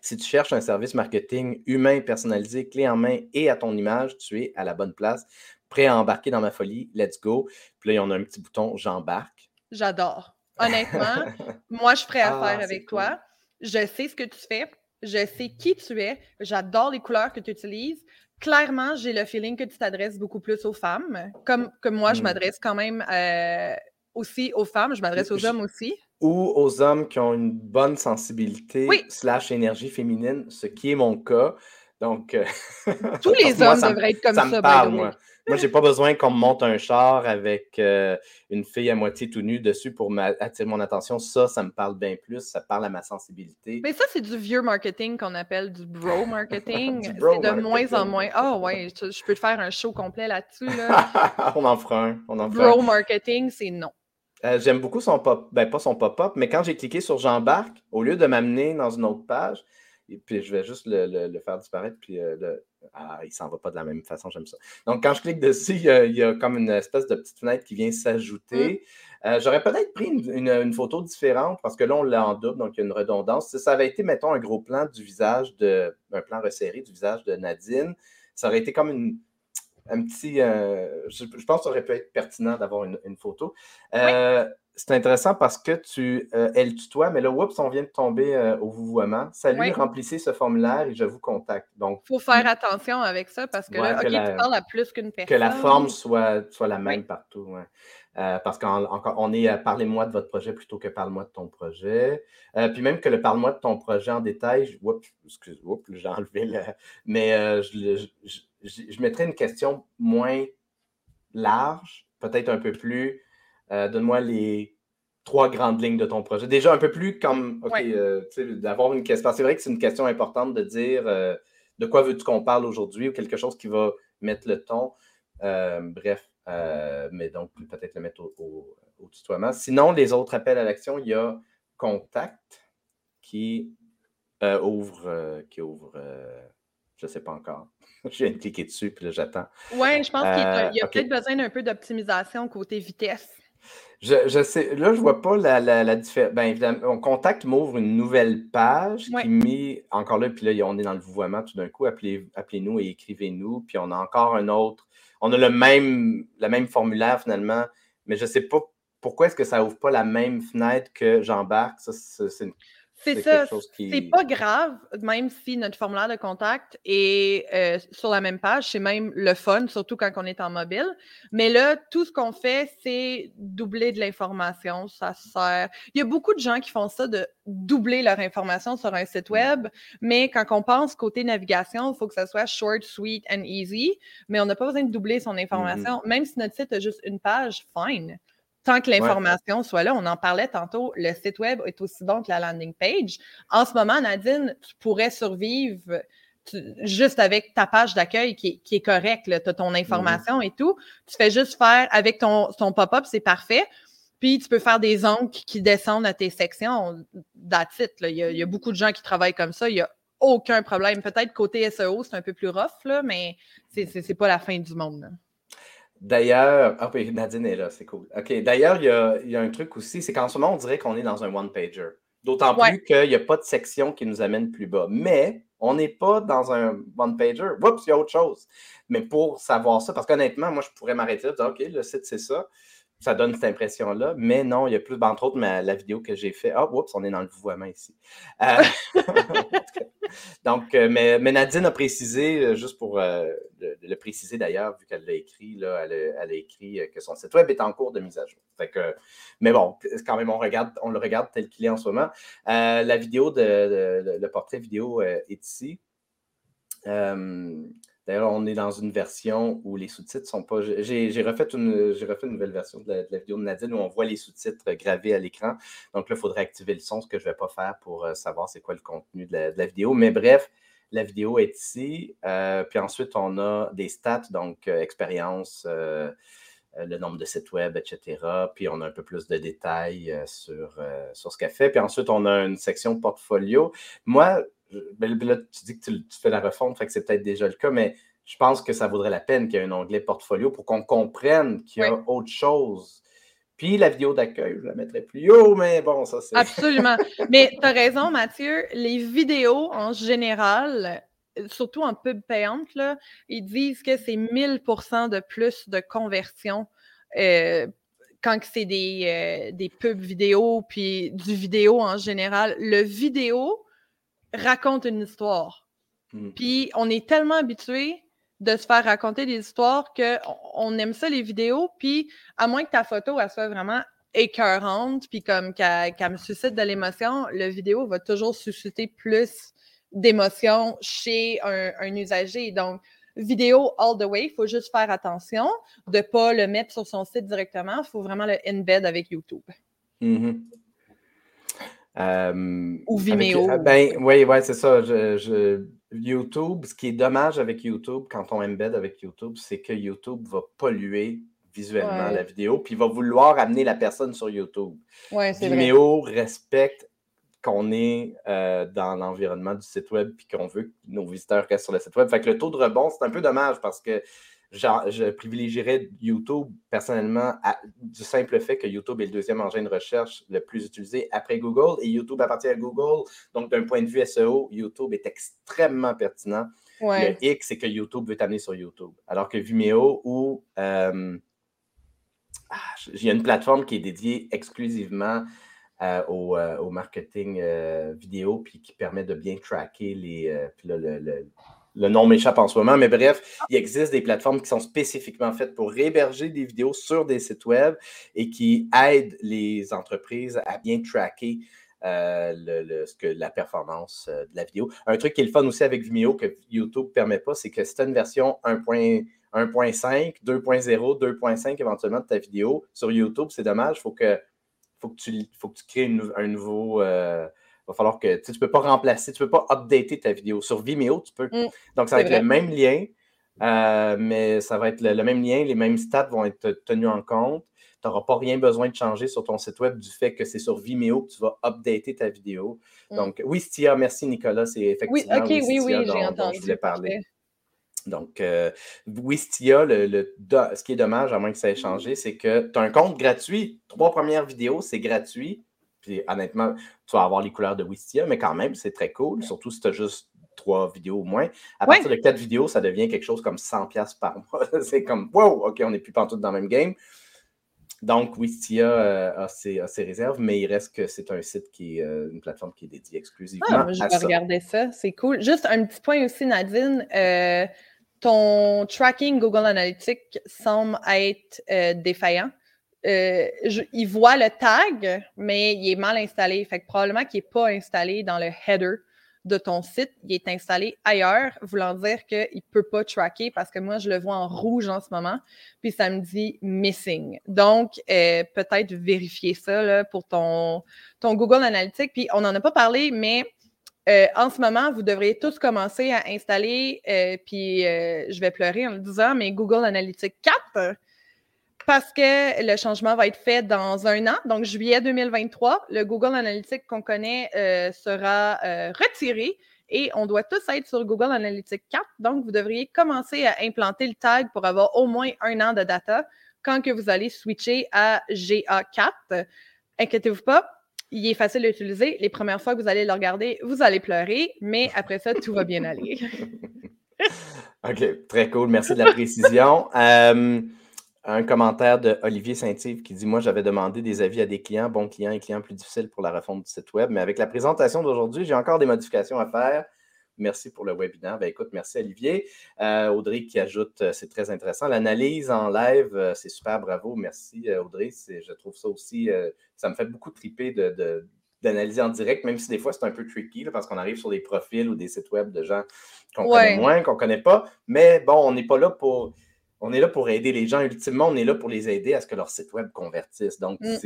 Si tu cherches un service marketing humain, personnalisé, clé en main et à ton image, tu es à la bonne place prêt à embarquer dans ma folie, let's go. Puis là, on a un petit bouton j'embarque. J'adore. Honnêtement, *laughs* moi, je suis prêt à ah, faire avec toi. Je sais ce que tu fais. Je sais qui tu es. J'adore les couleurs que tu utilises. Clairement, j'ai le feeling que tu t'adresses beaucoup plus aux femmes. Comme, comme moi, je hmm. m'adresse quand même euh, aussi aux femmes. Je m'adresse aux hommes aussi. Ou aux hommes qui ont une bonne sensibilité slash énergie féminine, ce qui est mon cas. Donc, euh, tous *laughs* les hommes devraient être comme ça. ça me parle, moi. Moi, j'ai pas besoin qu'on me monte un char avec euh, une fille à moitié tout nue dessus pour attirer mon attention. Ça, ça me parle bien plus. Ça parle à ma sensibilité. Mais ça, c'est du vieux marketing qu'on appelle du bro *laughs* marketing. c'est de moins en moins. Ah oh, ouais, je, peux te faire un show complet là-dessus. *laughs* on en fera un. On bro marketing, c'est non. Euh, j'aime beaucoup son pop, ben pas son pop-up, mais quand j'ai cliqué sur J'embarque, au lieu de m'amener dans une autre page, et puis je vais juste le, faire disparaître, puis euh, le, ah, il s'en va pas de la même façon, j'aime ça. Donc quand je clique dessus, il y, a, comme une espèce de petite fenêtre qui vient s'ajouter. Mm. Euh, j'aurais peut-être pris une, photo différente parce que là, on l'a en double, donc il y a une redondance. Si ça avait été, mettons, un gros plan du visage de, un plan resserré du visage de Nadine, ça aurait été comme une, un petit. Euh, je, pense que ça aurait pu être pertinent d'avoir une, photo. Euh, c'est intéressant parce que tu. Euh, elle tutoie, mais là, oups, on vient de tomber au vouvoiement. Salut, remplissez ce formulaire et je vous contacte. Donc. Il faut faire attention avec ça parce que là, OK, tu parles à plus qu'une personne. Que la forme soit, soit la même partout. parce qu'on est parlez-moi de votre projet plutôt que parle-moi de ton projet. puis même que le parle-moi de ton projet en détail, oups, excuse, moi j'ai enlevé le. Mais je, je, mettrais une question moins large, peut-être un peu plus. Euh, donne-moi les trois grandes lignes de ton projet. Déjà un peu plus comme, OK, euh, d'avoir une question. C'est vrai que c'est une question importante de dire euh, de quoi veux-tu qu'on parle aujourd'hui ou quelque chose qui va mettre le ton. bref, mais donc peut-être le mettre au, au, tutoiement. Sinon, les autres appels à l'action, il y a Contact qui ouvre, qui ouvre je ne sais pas encore. *laughs* je viens de cliquer dessus, puis là, j'attends. Oui, je pense qu'il y a, euh, peut-être besoin d'un peu d'optimisation côté vitesse. Je, sais, là, je ne vois pas la, la, différence. Bien évidemment, mon contact m'ouvre une nouvelle page qui met encore là, puis là, on est dans le vouvoiement tout d'un coup. Appelez, nous et écrivez-nous. Puis on a encore un autre. On a le même, le même formulaire finalement, mais je ne sais pas pourquoi est-ce que ça ouvre pas la même fenêtre que j'embarque. Ça, c'est une c'est ça. C'est pas grave, même si notre formulaire de contact est euh, sur la même page. C'est même le fun, surtout quand on est en mobile. Mais là, tout ce qu'on fait, c'est doubler de l'information. Ça sert. Il y a beaucoup de gens qui font ça de doubler leur information sur un site web. Mais quand on pense côté navigation, il faut que ça soit short, sweet and easy. Mais on n'a pas besoin de doubler son mm-hmm. information. Même si notre site a juste une page, fine tant que l'information soit là. On en parlait tantôt, le site web est aussi bon que la landing page. En ce moment, Nadine, tu pourrais survivre juste avec ta page d'accueil qui, est correcte, tu as ton mm-hmm. information et tout. Tu fais juste faire avec ton, pop-up, c'est parfait. Puis tu peux faire des ongles qui descendent à tes sections. That's it, il, y a, beaucoup de gens qui travaillent comme ça. Il n'y a aucun problème. Peut-être côté SEO, c'est un peu plus rough, là, mais c'est pas la fin du monde. D'ailleurs, ah oui, Nadine est là, c'est cool. OK, d'ailleurs, il y a, un truc aussi, c'est qu'en ce moment, on dirait qu'on est dans un one-pager. D'autant plus qu'il n'y a pas de section qui nous amène plus bas. Mais on n'est pas dans un one-pager. Oups, il y a autre chose. Mais pour savoir ça, parce qu'honnêtement, moi, je pourrais m'arrêter et dire, OK, le site, c'est ça ça donne cette impression-là. Mais non, il y a plus, entre autres, la vidéo que j'ai fait. Ah, oups, on est dans le vouvoiement ici. Euh, *laughs* donc, euh, mais, Nadine a précisé, euh, juste pour le, préciser d'ailleurs, vu qu'elle l'a écrit, là, elle, a, écrit que son site web est en cours de mise à jour. Mais bon, quand même, on le regarde tel qu'il est en ce moment. la vidéo de, le portrait vidéo est ici. D'ailleurs, on est dans une version où les sous-titres sont pas. J'ai refait, une, nouvelle version de la, vidéo de Nadine où on voit les sous-titres gravés à l'écran. Donc là, il faudrait activer le son, ce que je ne vais pas faire pour euh, savoir c'est quoi le contenu de la, vidéo. Mais bref, la vidéo est ici. Euh, puis ensuite, on a des stats, donc euh, expérience, le nombre de sites web, etc. Puis on a un peu plus de détails sur, sur ce qu'elle fait. Puis ensuite, on a une section portfolio. Moi, ben, là, tu dis que tu, fais la refonte, fait que c'est peut-être déjà le cas, mais je pense que ça vaudrait la peine qu'il y ait un onglet portfolio pour qu'on comprenne qu'il y a autre chose. Puis la vidéo d'accueil, je la mettrais plus haut, mais bon, ça c'est. Absolument. mais tu as raison, Mathieu. Les vidéos en général, surtout en pub payante, là, ils disent que c'est 1000% de plus de conversion euh, quand c'est des, euh, des pubs vidéo, puis du vidéo en général. Le vidéo, raconte une histoire. Hmm. Puis on est tellement habitué de se faire raconter des histoires qu'on aime ça, les vidéos. Puis à moins que ta photo, elle soit vraiment écœurante, puis comme qu'elle me suscite de l'émotion, le vidéo va toujours susciter plus d'émotion chez un, usager. Donc, vidéo all the way, il faut juste faire attention de ne pas le mettre sur son site directement. Il faut vraiment le embed avec YouTube. Mm-hmm. Euh, Ou Vimeo. Euh, ben, oui, ouais, c'est ça. YouTube, ce qui est dommage avec YouTube, quand on embed avec YouTube, c'est que YouTube va polluer visuellement la vidéo, puis il va vouloir amener la personne sur YouTube. Ouais, Vimeo respecte qu'on est euh, dans l'environnement du site web puis qu'on veut que nos visiteurs restent sur le site web. Fait que le taux de rebond, c'est un peu dommage parce que je privilégierais YouTube personnellement du simple fait que YouTube est le deuxième engin de recherche le plus utilisé après Google et YouTube appartient à Google. Donc, d'un point de vue SEO, YouTube est extrêmement pertinent. Le X, c'est que YouTube veut t'amener sur YouTube. Alors que Vimeo ou euh, ah, il y a une plateforme qui est dédiée exclusivement euh, euh, au, marketing vidéo puis qui permet de bien tracker les. le, le nom m'échappe en ce moment, mais bref, il existe des plateformes qui sont spécifiquement faites pour héberger des vidéos sur des sites web et qui aident les entreprises à bien tracker euh, le, ce que, la performance euh, de la vidéo. Un truc qui est le fun aussi avec Vimeo que YouTube ne permet pas, c'est que si tu as une version 1.5, 2.0, 2.5 éventuellement de ta vidéo sur YouTube, c'est dommage, il faut que, faut, que tu, faut que tu crées un nouveau. Euh, va falloir que tu ne peux pas remplacer, tu ne peux pas updater ta vidéo. Sur Vimeo, tu peux. Mm, Donc, ça va être le même lien, euh, mais ça va être le, même lien, les mêmes stats vont être tenus en compte. Tu n'auras pas rien besoin de changer sur ton site web du fait que c'est sur Vimeo que tu vas updater ta vidéo. Mm. Donc, oui, Stia, merci Nicolas, c'est effectivement oui, ok, oui, oui, j'ai entendu. je voulais parler. Donc, euh, Wistia, le, ce qui est dommage, à moins que ça ait changé, c'est que tu as un compte gratuit. Trois premières vidéos, c'est gratuit. Puis honnêtement, tu vas avoir les couleurs de Wistia, mais quand même, c'est très cool, surtout si tu as juste trois vidéos au moins. À partir de quatre vidéos, ça devient quelque chose comme 100$ par mois. *laughs* c'est comme, wow, OK, on n'est plus partout dans le même game. Donc, Wistia euh, a, ses, réserves, mais il reste que c'est un site qui est euh, une plateforme qui est dédiée exclusivement ah, je vais regarder ça, c'est cool. Juste un petit point aussi, Nadine. Euh, ton tracking Google Analytics semble être défaillant. Euh, il voit le tag, mais il est mal installé. Fait que probablement qu'il n'est pas installé dans le header de ton site. Il est installé ailleurs, voulant dire qu'il ne peut pas tracker parce que moi, je le vois en rouge en ce moment. Puis ça me dit missing. Donc, euh, peut-être vérifier ça là, pour ton, ton Google Analytics. Puis on n'en a pas parlé, mais euh, en ce moment, vous devriez tous commencer à installer, puis je vais pleurer en le disant, mais Google Analytics 4 parce que le changement va être fait dans un an, donc juillet 2023. Le Google Analytics qu'on connaît euh, sera euh, retiré et on doit tous être sur Google Analytics 4. Donc, vous devriez commencer à implanter le tag pour avoir au moins un an de data quand que vous allez switcher à GA4. Inquiétez-vous pas, il est facile à utiliser. Les premières fois que vous allez le regarder, vous allez pleurer, mais après ça, tout va bien aller. *laughs* OK, très cool. Merci de la précision. Euh, un commentaire de Olivier Saint-Yves qui dit Moi, j'avais demandé des avis à des clients, bons clients et clients plus difficiles pour la refonte du site web. Mais avec la présentation d'aujourd'hui, j'ai encore des modifications à faire. Merci pour le webinaire. Ben, écoute, merci Olivier. Euh, Audrey qui ajoute euh, C'est très intéressant. L'analyse en live, euh, c'est super, bravo. Merci Audrey. Je trouve ça aussi, ça me fait beaucoup triper de, d'analyser en direct, même si des fois c'est un peu tricky parce qu'on arrive sur des profils ou des sites web de gens qu'on connaît moins, qu'on ne connaît pas. Mais bon, on n'est pas là pour on est là pour aider les gens. Ultimement, on est là pour les aider à ce que leur site web convertisse. Donc, mm.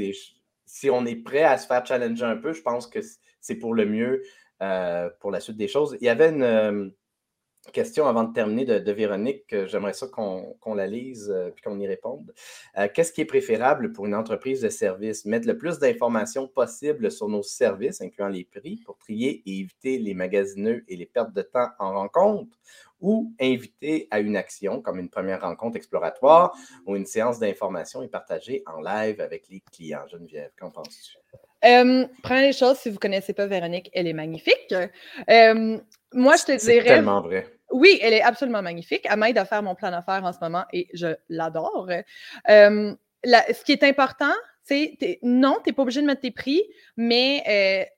si on est prêt à se faire challenger un peu, je pense que c'est pour le mieux euh, pour la suite des choses. Il y avait une euh, question avant de terminer de, Véronique. J'aimerais ça qu'on la lise euh, qu'on y réponde. Qu'est-ce qui est préférable pour une entreprise de service? Mettre le plus d'informations possible sur nos services, incluant les prix, pour trier et éviter les magasineux et les pertes de temps en rencontre? Ou inviter à une action comme une première rencontre exploratoire ou une séance d'information et partagée en live avec les clients? Geneviève, qu'en penses-tu? Euh, première chose, si vous ne connaissez pas Véronique, elle est magnifique. Euh, moi, je te dirais. C'est tellement vrai. Oui, elle est absolument magnifique. Elle m'aide à faire mon plan d'affaires en ce moment et je l'adore. Euh, ce qui est important, c'est non, tu n'es pas obligé de mettre tes prix, mais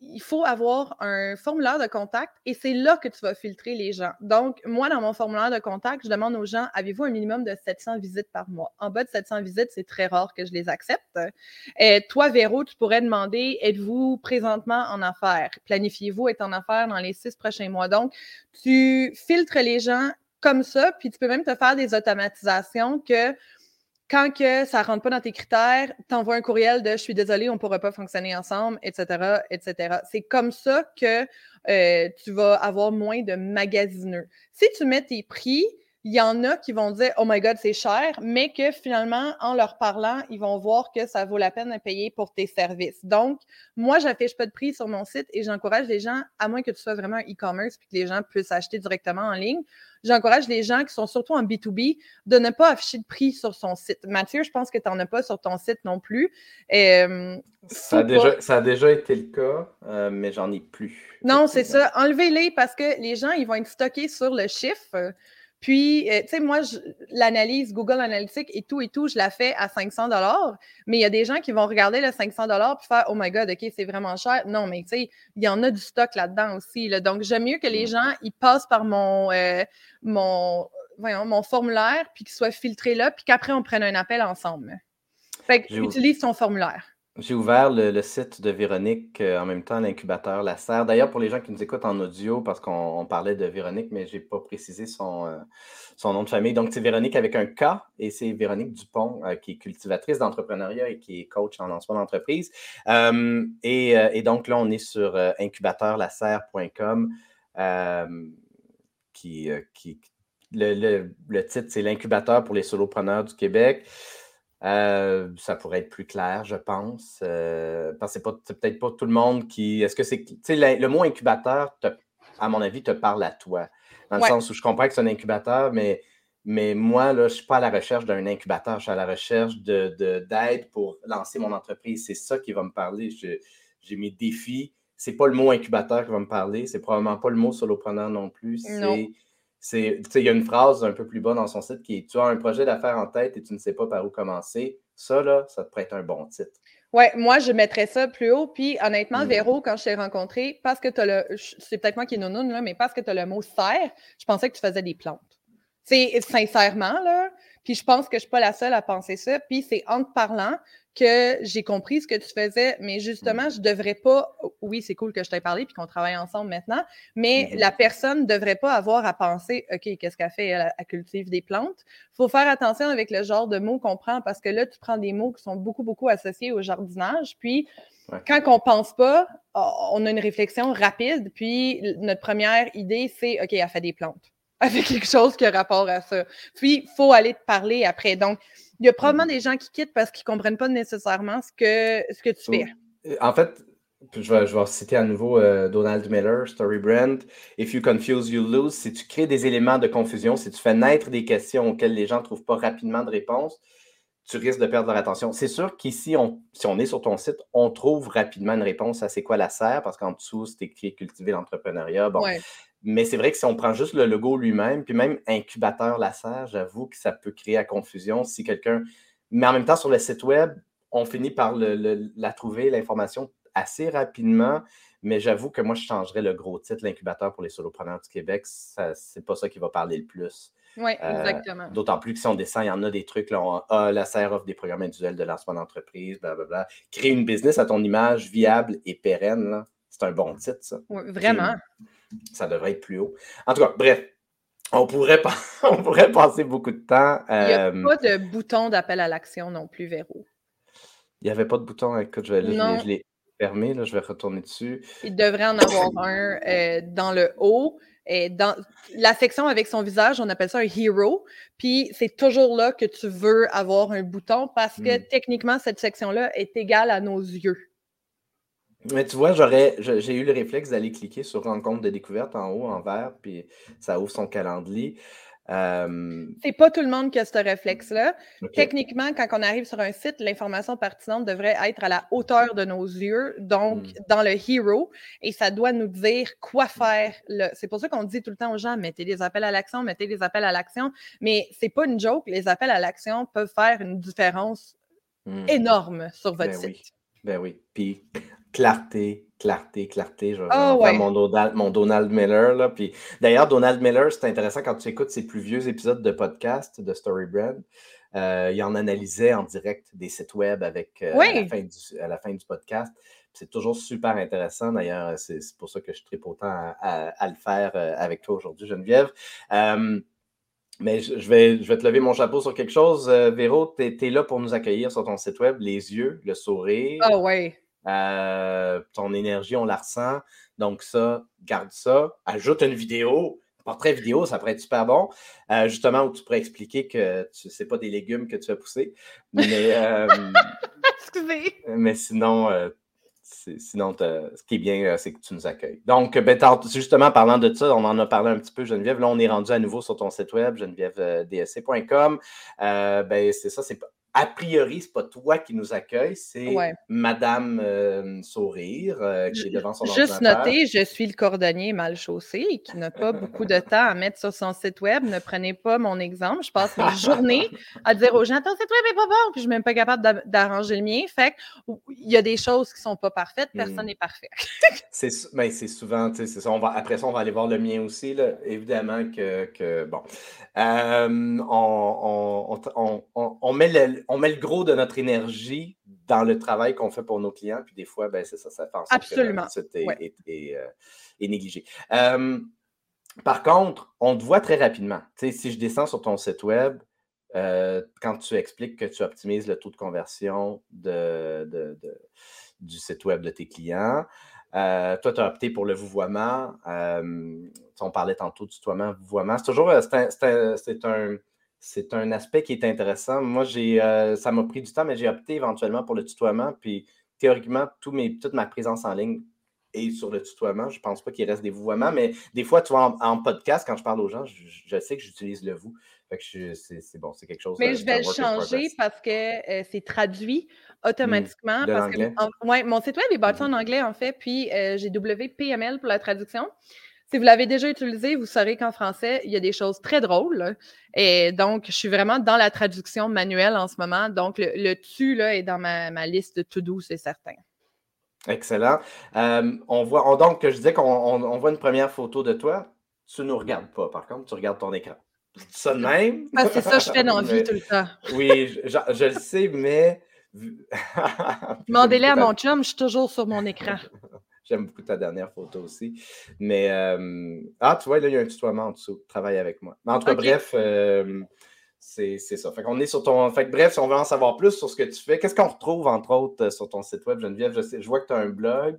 il faut avoir un formulaire de contact et c'est là que tu vas filtrer les gens. Donc, moi, dans mon formulaire de contact, je demande aux gens avez-vous un minimum de 700 visites par mois? En bas de 700 visites, c'est très rare que je les accepte. Euh, toi, Véro, tu pourrais demander êtes-vous présentement en affaires? Planifiez-vous être en affaires dans les six prochains mois? Donc, tu filtres les gens comme ça, puis tu peux même te faire des automatisations que quand que ça ne rentre pas dans tes critères, t'envoies un courriel de je suis désolé, on ne pourra pas fonctionner ensemble, etc., etc. C'est comme ça que euh, tu vas avoir moins de magasineux. Si tu mets tes prix, il y en a qui vont dire Oh my God, c'est cher, mais que finalement, en leur parlant, ils vont voir que ça vaut la peine de payer pour tes services. Donc, moi, j'affiche pas de prix sur mon site et j'encourage les gens, à moins que tu sois vraiment e-commerce et que les gens puissent acheter directement en ligne, j'encourage les gens qui sont surtout en B2B de ne pas afficher de prix sur son site. Mathieu, je pense que tu n'en as pas sur ton site non plus. Euh, ça, a déjà, ça, a déjà, été le cas, euh, mais j'en ai plus. Non, c'est ça. Enlevez-les parce que les gens, ils vont être stockés sur le chiffre. Puis, euh, tu sais, moi, l'analyse Google Analytics et tout et tout, je la fais à 500 dollars. Mais il y a des gens qui vont regarder le 500 dollars puis faire, oh my god, ok, c'est vraiment cher. Non, mais tu sais, il y en a du stock là-dedans aussi. Donc, j'aime mieux que les gens ils passent par mon euh, mon voyons, mon formulaire puis qu'ils soient filtrés là, puis qu'après on prenne un appel ensemble. Fait que utilise ton formulaire. J'ai ouvert le, site de Véronique euh, en même temps, l'incubateur La Serre. D'ailleurs, pour les gens qui nous écoutent en audio, parce qu'on parlait de Véronique, mais je n'ai pas précisé son, euh, son nom de famille. Donc, c'est Véronique avec un K et c'est Véronique Dupont, euh, qui est cultivatrice d'entrepreneuriat et qui est coach en lancement d'entreprise. Et, donc, là, on est sur incubateurlaserre.com, qui, qui le titre, c'est l'incubateur pour les solopreneurs du Québec. Euh, ça pourrait être plus clair, je pense. Euh, parce que c'est peut-être pas tout le monde qui. Est-ce que c'est. Tu sais, le, mot incubateur, à mon avis, te parle à toi. Dans le sens où je comprends que c'est un incubateur, mais, mais moi, là, je ne suis pas à la recherche d'un incubateur. Je suis à la recherche d'aide de, pour lancer mon entreprise. C'est ça qui va me parler. J'ai mes défis. C'est pas le mot incubateur qui va me parler. C'est probablement pas le mot solopreneur non plus. C'est il y a une phrase un peu plus bas dans son site qui est Tu as un projet d'affaires en tête et tu ne sais pas par où commencer. Ça, là, ça te prête un bon titre. Oui, moi, je mettrais ça plus haut. Puis, honnêtement, mm. Véro, quand je t'ai rencontré, parce que tu as le. C'est peut-être moi qui est là, mais parce que tu as le mot serre, je pensais que tu faisais des plantes. C'est sincèrement, là. Puis, je pense que je ne suis pas la seule à penser ça. Puis, c'est en te parlant que j'ai compris ce que tu faisais, mais justement, je devrais pas, oui, c'est cool que je t'ai parlé puis qu'on travaille ensemble maintenant, mais mm-hmm. la personne ne devrait pas avoir à penser, OK, qu'est-ce qu'elle fait? Elle, cultive des plantes. Il faut faire attention avec le genre de mots qu'on prend parce que là, tu prends des mots qui sont beaucoup, beaucoup associés au jardinage. Puis, quand on pense pas, on a une réflexion rapide. Puis, notre première idée, c'est, OK, elle fait des plantes. Fait quelque chose qui a rapport à ça. Puis, il faut aller te parler après. Donc, il y a probablement mm-hmm. des gens qui quittent parce qu'ils ne comprennent pas nécessairement ce que, ce que tu fais. En fait, je vais, je vais citer à nouveau euh, Donald Miller, Story Brand. If you confuse, you lose. Si tu crées des éléments de confusion, si tu fais naître des questions auxquelles les gens ne trouvent pas rapidement de réponse, tu risques de perdre leur attention. C'est sûr qu'ici, on, si on est sur ton site, on trouve rapidement une réponse à c'est quoi la serre, parce qu'en dessous, c'est écrit cultiver l'entrepreneuriat. Bon, mais c'est vrai que si on prend juste le logo lui-même, puis même incubateur laser, j'avoue que ça peut créer à confusion si quelqu'un. Mais en même temps, sur le site web, on finit par la trouver, l'information, assez rapidement. Mais j'avoue que moi, je changerais le gros titre, l'incubateur pour les solopreneurs du Québec. C'est pas ça qui va parler le plus. Oui, euh, exactement. D'autant plus que si on descend, il y en a des trucs. Là, ah, la serre offre des programmes individuels de lancement d'entreprise, blablabla. Créer une business à ton image viable et pérenne, c'est un bon titre, ça. Oui, vraiment ça devrait être plus haut. En tout cas, bref, on pourrait, *laughs* on pourrait passer beaucoup de temps. Il n'y a euh, pas de bouton d'appel à l'action non plus, Véro. Il n'y avait pas de bouton. Écoute, je, je l'ai fermé, là, je vais retourner dessus. Il devrait en avoir *coughs* un euh, dans le haut. Et dans la section avec son visage, on appelle ça un hero. Puis c'est toujours là que tu veux avoir un bouton parce que hmm. techniquement, cette section-là est égale à nos yeux. Mais tu vois, j'aurais, j'ai eu le réflexe d'aller cliquer sur rencontre de découverte en haut, en vert, puis ça ouvre son calendrier. C'est pas tout le monde qui a ce réflexe-là. Techniquement, quand on arrive sur un site, l'information pertinente devrait être à la hauteur de nos yeux, donc hmm. dans le hero, et ça doit nous dire quoi faire. C'est pour ça qu'on dit tout le temps aux gens mettez des appels à l'action, mettez des appels à l'action, mais c'est pas une joke. Les appels à l'action peuvent faire une différence hmm. énorme sur votre ben site. Ben oui. Puis clarté, clarté, clarté. Je vais ah faire mon, Donald, mon Donald Miller. Là. Puis, d'ailleurs, Donald Miller, c'est intéressant quand tu écoutes ses plus vieux épisodes de podcast de StoryBrand. Euh, il en analysait en direct des sites web avec euh, à, la fin du, podcast. C'est toujours super intéressant. D'ailleurs, c'est pour ça que je tripe autant à, le faire euh, avec toi aujourd'hui, Geneviève. mais je, vais, je vais te lever mon chapeau sur quelque chose. Véro, tu es, là pour nous accueillir sur ton site web, les yeux, le sourire. Ah oui. Euh, ton énergie, on la ressent. Donc, ça, garde ça. Ajoute une vidéo. portrait vidéo, ça pourrait être super bon. Euh, justement, où tu pourrais expliquer que ce n'est pas des légumes que tu as poussés. Mais, euh, *laughs* Excusez. Mais sinon, sinon ce qui est bien, c'est que tu nous accueilles. Donc, ben, justement, parlant de ça, on en a parlé un petit peu, Geneviève. Là, on est rendu à nouveau sur ton site web, genevièvedsc.com. ben, c'est ça, c'est a priori, c'est pas toi qui nous accueille, c'est Madame euh, Sourire euh, qui est devant son Juste noter, je suis le cordonnier mal chaussé et qui n'a pas beaucoup de temps à mettre sur son site web. Ne prenez pas mon exemple. Je passe mes journées à dire aux gens ton site web est pas bon, puis je suis même pas capable d'arranger le mien. Fait il y a des choses qui sont pas parfaites, personne n'est parfait. *laughs* c'est ben, souvent, c'est ça. On va, après ça, on va aller voir le mien aussi. Là. Évidemment que, que bon. Euh, on, on, on, on, met le, on met le gros de notre énergie dans le travail qu'on fait pour nos clients, puis des fois, ben, c'est ça, ça fait en sorte Absolument. que est, euh, négligé. Euh, par contre, on te voit très rapidement. si je descends sur ton site web, euh, quand tu expliques que tu optimises le taux de conversion de, du site web de tes clients, toi, tu as opté pour le vouvoiement. on parlait tantôt du tutoiement, vouvoiement. C'est toujours c'est un, c'est un aspect qui est intéressant. Moi, j'ai, euh, ça m'a pris du temps, mais j'ai opté éventuellement pour le tutoiement. Puis théoriquement, mes, toute ma présence en ligne est sur le tutoiement. Je ne pense pas qu'il reste des vouvoiements, mais des fois, tu vois, en, podcast, quand je parle aux gens, je, sais que j'utilise le vous. c'est, bon, c'est quelque chose. Mais je vais le changer parce que euh, c'est traduit automatiquement. Hmm. mon site web est bâti en anglais, en fait, puis euh, j'ai WPML pour la traduction. Si vous l'avez déjà utilisé, vous saurez qu'en français, il y a des choses très drôles. Et donc, je suis vraiment dans la traduction manuelle en ce moment. Donc, le, tu là, est dans ma, liste de to-do, c'est certain. Excellent. Euh, on voit, donc, je disais qu'on voit une première photo de toi. Tu ne nous regardes pas, par contre, tu regardes ton écran. Ça de même? *laughs* Ah, c'est ça, je fais dans vie tout le temps. oui, je, le sais, mais. *laughs* *laughs* Demandez-le à mon chum, je suis toujours sur mon écran. J'aime beaucoup ta dernière photo aussi. Mais, euh, ah, tu vois, là, il y a un tutoiement en dessous. Travaille avec moi. Mais en tout cas, bref, euh, c'est ça. Fait qu'on est sur ton. Fait que, bref, si on veut en savoir plus sur ce que tu fais, qu'est-ce qu'on retrouve, entre autres, sur ton site web, Geneviève? Je, sais, je vois que tu as un blog.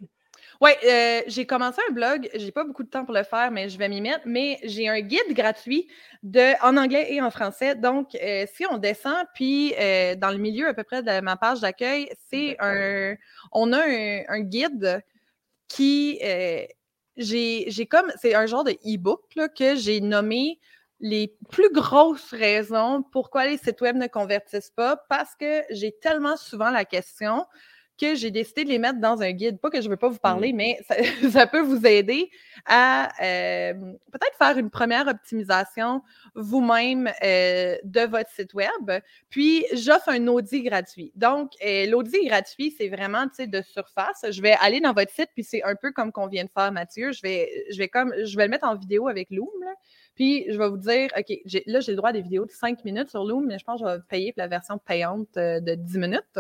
Oui, euh, j'ai commencé un blog. J'ai pas beaucoup de temps pour le faire, mais je vais m'y mettre. Mais j'ai un guide gratuit de, en anglais et en français. Donc, si on descend, puis dans le milieu à peu près de ma page d'accueil, c'est un. On a un guide qui, euh, j'ai comme, c'est un genre de e-book que j'ai nommé les plus grosses raisons pourquoi les sites web ne convertissent pas, parce que j'ai tellement souvent la question que j'ai décidé de les mettre dans un guide. Pas que je ne veux pas vous parler, mmh. mais *laughs* ça, peut vous aider à euh, peut-être faire une première optimisation vous-même euh, de votre site web. Puis, j'offre un audit gratuit. Donc, euh, l'audit gratuit, c'est vraiment de surface. Je vais aller dans votre site, puis c'est un peu comme qu'on vient de faire, Mathieu. Je vais, je vais, comme, je vais le mettre en vidéo avec Loom. Puis, je vais vous dire, OK, là, j'ai le droit à des vidéos de 5 minutes sur Loom, mais je pense que je vais payer pour la version payante euh, de 10 minutes.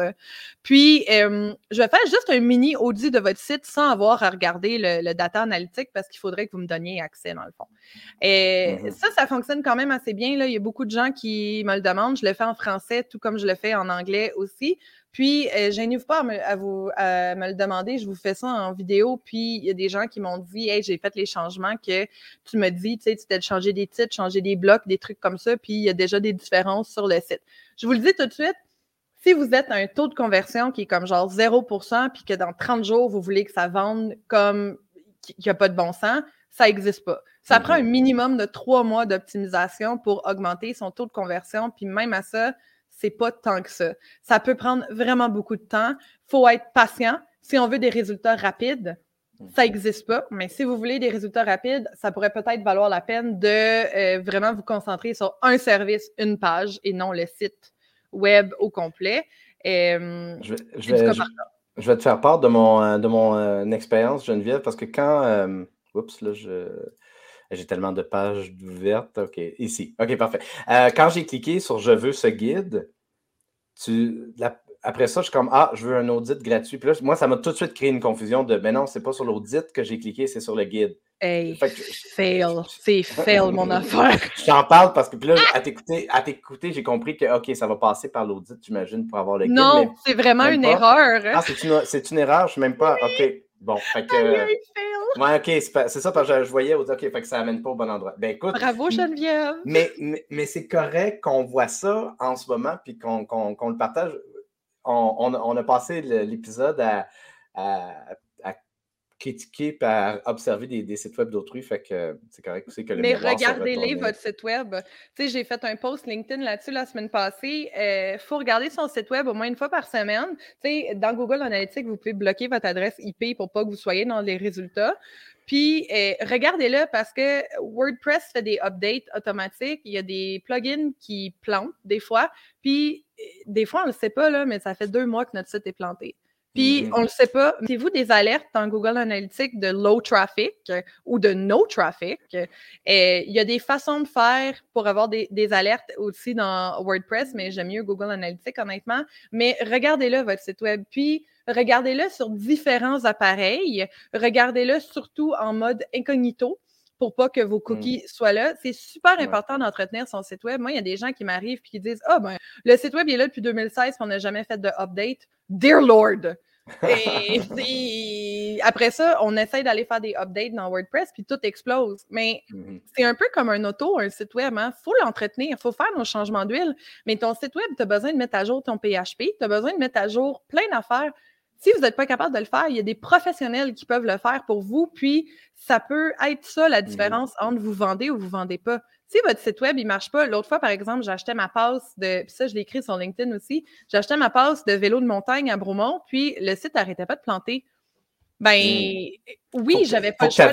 Puis, je vais faire juste un mini audit de votre site sans avoir à regarder le, data analytique parce qu'il faudrait que vous me donniez accès, dans le fond. Et mmh ça, ça fonctionne quand même assez bien. Là. Il y a beaucoup de gens qui me le demandent. Je le fais en français, tout comme je le fais en anglais aussi. Puis, euh, gênez-vous pas à me, vous, me le demander, je vous fais ça en vidéo. Puis, il y a des gens qui m'ont dit Hey, j'ai fait les changements que tu me dis, tu sais, tu t'es changé des titres, changer des blocs, des trucs comme ça, puis il y a déjà des différences sur le site. Je vous le dis tout de suite, si vous êtes à un taux de conversion qui est comme genre 0% puis que dans 30 jours, vous voulez que ça vende comme qu'il n'y a pas de bon sens, ça n'existe pas. Ça prend un minimum de trois mois d'optimisation pour augmenter son taux de conversion, puis même à ça, c'est pas tant que ça. Ça peut prendre vraiment beaucoup de temps. Il faut être patient. Si on veut des résultats rapides, ça n'existe pas, mais si vous voulez des résultats rapides, ça pourrait peut-être valoir la peine de euh, vraiment vous concentrer sur un service, une page et non le site web au complet. Euh, je, vais, te faire part de mon, euh, de mon expérience, Geneviève, parce que quand. oups, là, je. J'ai tellement de pages ouvertes. OK, ici. OK, parfait. Euh, quand j'ai cliqué sur Je veux ce guide, tu, après ça, je suis comme Ah, je veux un audit gratuit. Puis là, moi, ça m'a tout de suite créé une confusion de Ben non, c'est pas sur l'audit que j'ai cliqué, c'est sur le guide. Hey, fail. C'est fail, mon *laughs* affaire. J'en parle parce que puis là, à t'écouter, à t'écouter, j'ai compris que OK, ça va passer par l'audit, j'imagine, pour avoir le guide. Non, c'est vraiment une erreur. Ah, c'est une, une, erreur, je suis même pas. OK. Bon, fait que. Ouais, OK, c'est ça, parce que je, voyais, OK, fait que ça amène pas au bon endroit. Ben écoute. Bravo, Geneviève. Mais, mais, c'est correct qu'on voit ça en ce moment, puis qu'on le partage. On, on, a passé l'épisode à, critiquer à observer des, sites web d'autrui. Fait que c'est correct aussi que le Mais regardez-les, votre site web. Tu sais, j'ai fait un post LinkedIn là-dessus la semaine passée. Il euh, faut regarder son site web au moins une fois par semaine. Tu sais, dans Google Analytics, vous pouvez bloquer votre adresse IP pour pas que vous soyez dans les résultats. Puis, euh, regardez-le parce que WordPress fait des updates automatiques. Il y a des plugins qui plantent des fois. Puis, euh, des fois, on ne le sait pas, là, mais ça fait deux mois que notre site est planté. Puis, mm-hmm. on ne le sait pas, mettez-vous des alertes dans Google Analytics de low traffic euh, ou de no traffic. Euh, il y a des façons de faire pour avoir des, alertes aussi dans WordPress, mais j'aime mieux Google Analytics, honnêtement. Mais regardez-le, votre site web. Puis, regardez-le sur différents appareils. Regardez-le surtout en mode incognito pour pas que vos mm. cookies soient là. C'est super important d'entretenir son site web. Moi, il y a des gens qui m'arrivent et qui disent Ah, ben, le site web est là depuis 2016 et on n'a jamais fait de update. Dear Lord! Et *laughs* après ça, on essaie d'aller faire des updates dans WordPress, puis tout explose. Mais mm-hmm. c'est un peu comme un auto, un site web. Il hein. faut l'entretenir, il faut faire nos changements d'huile. Mais ton site web, tu as besoin de mettre à jour ton PHP, tu as besoin de mettre à jour plein d'affaires. Si vous n'êtes pas capable de le faire, il y a des professionnels qui peuvent le faire pour vous. Puis, ça peut être ça la mm-hmm. différence entre vous vendez ou vous ne vendez pas. Si votre site web, il ne marche pas, l'autre fois, par exemple, j'achetais ma passe de, puis ça, je l'ai écrit sur LinkedIn aussi, j'achetais ma passe de vélo de montagne à Bromont, puis le site n'arrêtait pas de planter. Ben, mm. oui, j'avais pas le choix.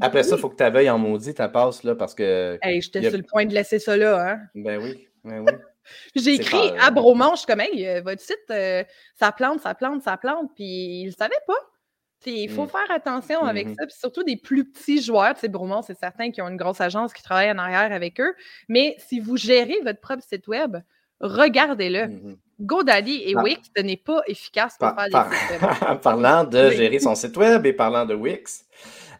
Après ça, il faut que tu veuilles en maudit ta passe, là, parce que. Hey, J'étais sur le point de laisser ça là, hein. Ben oui, ben oui. J'ai écrit à Bromont, je suis comme, hey, euh, votre site, euh, ça plante, ça plante, ça plante, puis il ne savait pas. Il faut mmh. faire attention avec mmh ça, puis surtout des plus petits joueurs. Tu sais, Bromont, c'est certain qu'ils ont une grosse agence qui travaille en arrière avec eux, mais si vous gérez votre propre site web, regardez-le. Mmh GoDaddy et Wix, ce n'est pas efficace pour faire des sites web. *laughs* parlant de gérer son site web et parlant de Wix,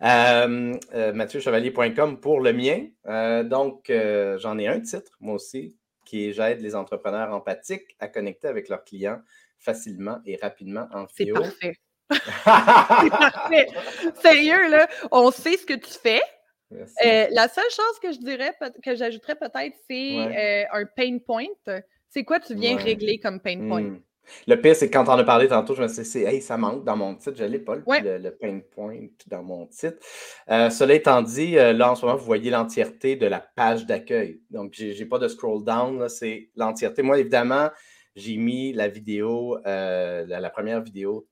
euh, euh, MathieuChevalier.com pour le mien. Euh, donc, j'en ai un titre, moi aussi, qui est J'aide les entrepreneurs empathiques à connecter avec leurs clients facilement et rapidement en C'est parfait. *laughs* c'est parfait. Sérieux, là, on sait ce que tu fais. Euh, la seule chose que je dirais, que j'ajouterais peut-être, c'est euh, un pain point. C'est quoi tu viens régler comme pain point? Hmm. Le pire, c'est que quand on a parlé tantôt, je me suis dit, hey, ça manque dans mon titre. Je n'ai pas le, pain point dans mon titre. Euh, cela étant dit, là, en ce moment, vous voyez l'entièreté de la page d'accueil. Donc, je n'ai pas de scroll down, c'est l'entièreté. Moi, évidemment, j'ai mis la vidéo, la, première vidéo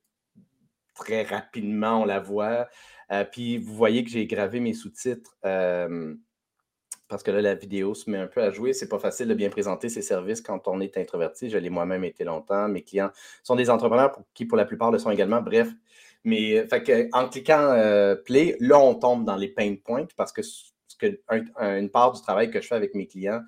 très rapidement, on la voit. Euh, puis vous voyez que j'ai gravé mes sous-titres euh, parce que là, la vidéo se met un peu à jouer. C'est pas facile de bien présenter ses services quand on est introverti. Je l'ai moi-même été longtemps. Mes clients sont des entrepreneurs qui, pour la plupart, le sont également. Bref, mais fait en cliquant euh, Play, là, on tombe dans les pain points parce que, que une part du travail que je fais avec mes clients,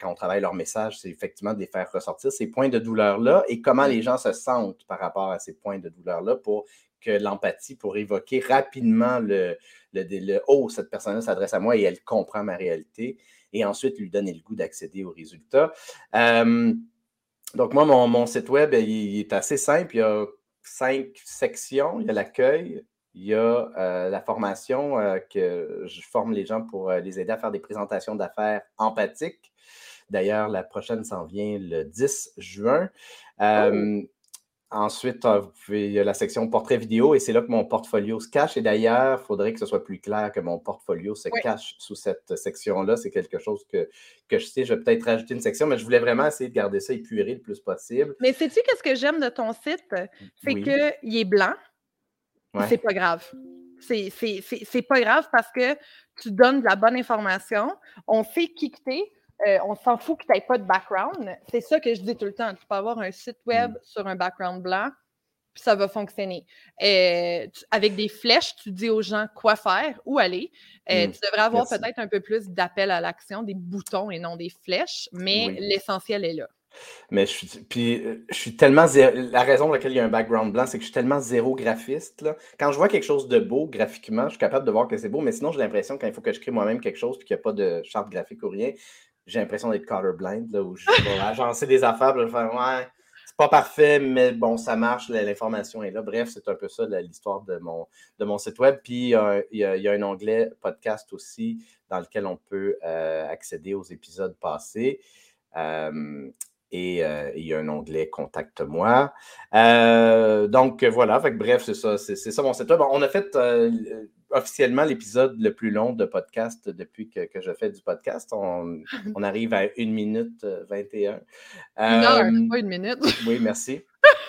quand on travaille leur message, c'est effectivement de les faire ressortir ces points de douleur-là et comment les gens se sentent par rapport à ces points de douleur-là pour que l'empathie, pour évoquer rapidement le, le, Oh, cette personne-là s'adresse à moi et elle comprend ma réalité et ensuite lui donner le goût d'accéder aux résultats. donc, moi, mon, site web, il, est assez simple. Il y a cinq sections. Il y a l'accueil, il y a euh, la formation euh, que je forme les gens pour euh, les aider à faire des présentations d'affaires empathiques. D'ailleurs, la prochaine s'en vient le 10 juin. Oh! Ensuite, il y a la section portrait vidéo et c'est là que mon portfolio se cache. Et d'ailleurs, il faudrait que ce soit plus clair que mon portfolio se cache sous cette section-là. C'est quelque chose que, que je sais. Je vais peut-être rajouter une section, mais je voulais vraiment essayer de garder ça épuré le plus possible. Mais sais-tu qu'est-ce que j'aime de ton site? C'est qu'il est blanc. C'est pas grave. C'est pas grave parce que tu donnes de la bonne information. On sait qui que euh, on s'en fout que tu n'aies pas de background. C'est ça que je dis tout le temps. Tu peux avoir un site web mm. sur un background blanc, puis ça va fonctionner. Euh, avec des flèches, tu dis aux gens quoi faire, où aller. Euh, mm. Tu devrais avoir peut-être un peu plus d'appel à l'action, des boutons et non des flèches, mais l'essentiel est là. Mais je suis, puis, je suis tellement La raison pour laquelle il y a un background blanc, c'est que je suis tellement zéro graphiste. Quand je vois quelque chose de beau graphiquement, je suis capable de voir que c'est beau, mais sinon, j'ai l'impression quand il faut que je crée moi-même quelque chose puis qu'il n'y a pas de charte graphique ou rien, j'ai l'impression d'être colorblind, là, où je vais agencer des affaires, vais faire, ouais, pas parfait, mais bon, ça marche, l'information est là. Bref, c'est un peu ça l'histoire de mon, de mon site web. Puis, il y, a, un onglet podcast aussi dans lequel on peut euh, accéder aux épisodes passés. Euh, et euh, il y a un onglet Contacte-moi. donc voilà, bref, c'est ça, c'est ça mon site web. On a fait officiellement l'épisode le plus long de podcast depuis que, je fais du podcast. On, arrive à 1 minute 21. Euh, une heure, euh, pas une minute. oui, merci.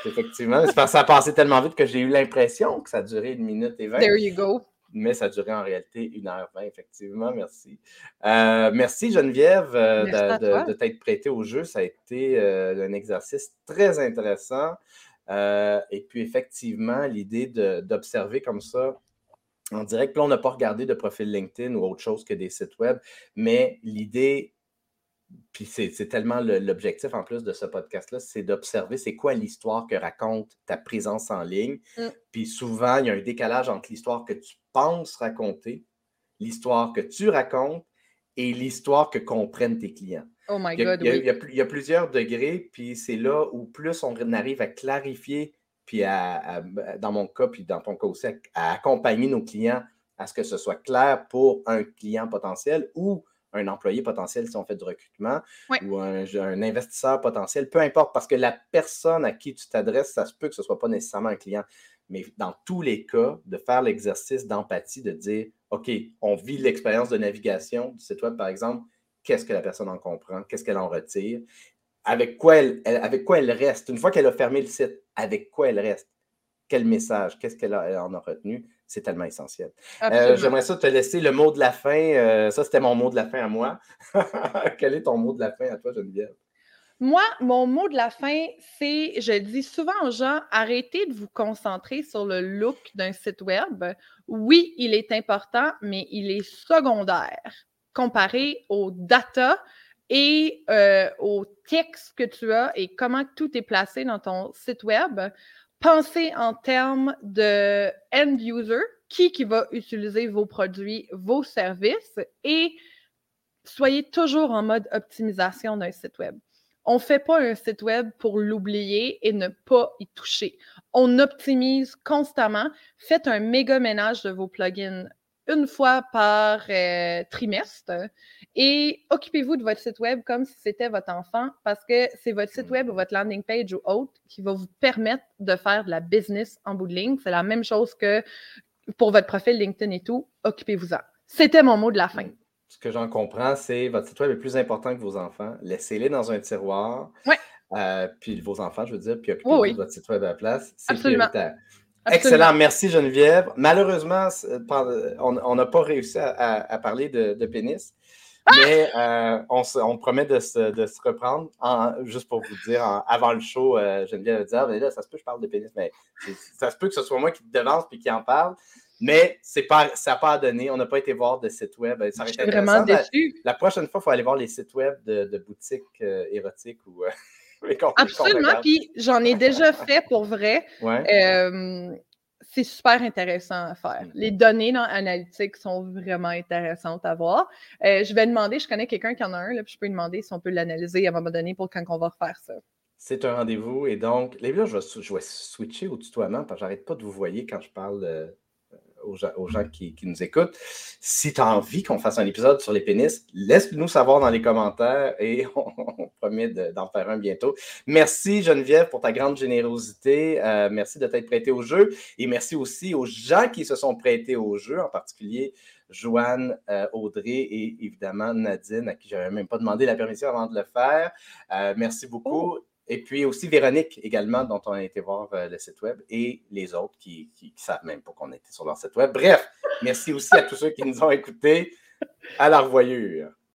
Effectivement. ça a passé tellement vite que j'ai eu l'impression que ça durait une minute et 20. There you go. Mais ça durait en réalité 1h20, effectivement. Merci. Euh, merci Geneviève de, de t'être prêtée au jeu. Ça a été un exercice très intéressant. et puis effectivement, l'idée d'observer comme ça en direct. Puis là, on n'a pas regardé de profil LinkedIn ou autre chose que des sites web, mais l'idée, puis c'est tellement l'objectif en plus de ce podcast-là, c'est d'observer c'est quoi l'histoire que raconte ta présence en ligne. Mm. Puis souvent, il y a un décalage entre l'histoire que tu penses raconter, l'histoire que tu racontes et l'histoire que comprennent tes clients. Oh my God, il il y a plusieurs degrés, puis c'est là où plus on arrive à clarifier puis dans mon cas, puis dans ton cas aussi, à, accompagner nos clients à ce que ce soit clair pour un client potentiel ou un employé potentiel si on fait du recrutement ou un, investisseur potentiel, peu importe, parce que la personne à qui tu t'adresses, ça se peut que ce ne soit pas nécessairement un client. Mais dans tous les cas, de faire l'exercice d'empathie, de dire, OK, on vit l'expérience de navigation du site web, par exemple, qu'est-ce que la personne en comprend, qu'est-ce qu'elle en retire, avec quoi elle, avec quoi elle reste. Une fois qu'elle a fermé le site, avec quoi elle reste? Quel message? Qu'est-ce qu'elle en a retenu? C'est tellement essentiel. Euh, j'aimerais ça te laisser le mot de la fin. Euh, ça, c'était mon mot de la fin à moi. *laughs* Quel est ton mot de la fin à toi, Geneviève? Moi, mon mot de la fin, c'est, je dis souvent aux gens, arrêtez de vous concentrer sur le look d'un site web. Oui, il est important, mais il est secondaire comparé aux data et euh, au texte que tu as et comment tout est placé dans ton site web, pensez en termes de end user, qui, qui va utiliser vos produits, vos services et soyez toujours en mode optimisation d'un site web. On ne fait pas un site web pour l'oublier et ne pas y toucher. On optimise constamment. Faites un méga ménage de vos plugins une fois par euh, trimestre et occupez-vous de votre site web comme si c'était votre enfant parce que c'est votre site web ou votre landing page ou autre qui va vous permettre de faire de la business en bout de ligne. C'est la même chose que pour votre profil LinkedIn et tout. Occupez-vous-en. C'était mon mot de la fin. Ce que j'en comprends, c'est votre site web est plus important que vos enfants. Laissez-les dans un tiroir. Ouais. Euh, puis vos enfants, je veux dire, puis occupez-vous de votre site web à la place. C'est prioritaire. Excellent, merci Geneviève. Malheureusement, on n'a pas réussi à, parler de, pénis, ah! mais euh, on, promet de se, reprendre. juste pour vous dire, avant le show, euh, Geneviève va dire ah, là, ça se peut que je parle de pénis, mais ça se peut que ce soit moi qui te devance et qui en parle. Mais pas, ça n'a pas donné. On n'a pas été voir de site web. Ça je suis vraiment déçu. La, prochaine fois, il faut aller voir les sites web de, boutiques euh, érotiques ou. Absolument, puis j'en ai déjà fait pour vrai. c'est super intéressant à faire. Mm. Les données dans sont vraiment intéressantes à voir. Euh, je vais demander, je connais quelqu'un qui en a un, là, puis je peux lui demander si on peut l'analyser à un moment donné pour quand on va refaire ça. C'est un rendez-vous. Et donc, les gars, je vais, je vais switcher au tutoiement parce que j'arrête pas de vous voyer quand je parle aux gens, qui, nous écoutent. Si tu as envie qu'on fasse un épisode sur les pénis, laisse-nous savoir dans les commentaires et *laughs* on, promet d'en faire un bientôt. Merci Geneviève pour ta grande générosité. Euh, merci de t'être prêté au jeu et merci aussi aux gens qui se sont prêtés au jeu, en particulier Joanne, euh, Audrey et évidemment Nadine, à qui je n'avais même pas demandé la permission avant de le faire. Euh, merci beaucoup. Oh. Et puis aussi Véronique également, dont on a été voir euh, le site web, et les autres qui ne savent même pas qu'on était sur leur site web. Bref, merci aussi à tous ceux qui nous ont écoutés. À la revoyure.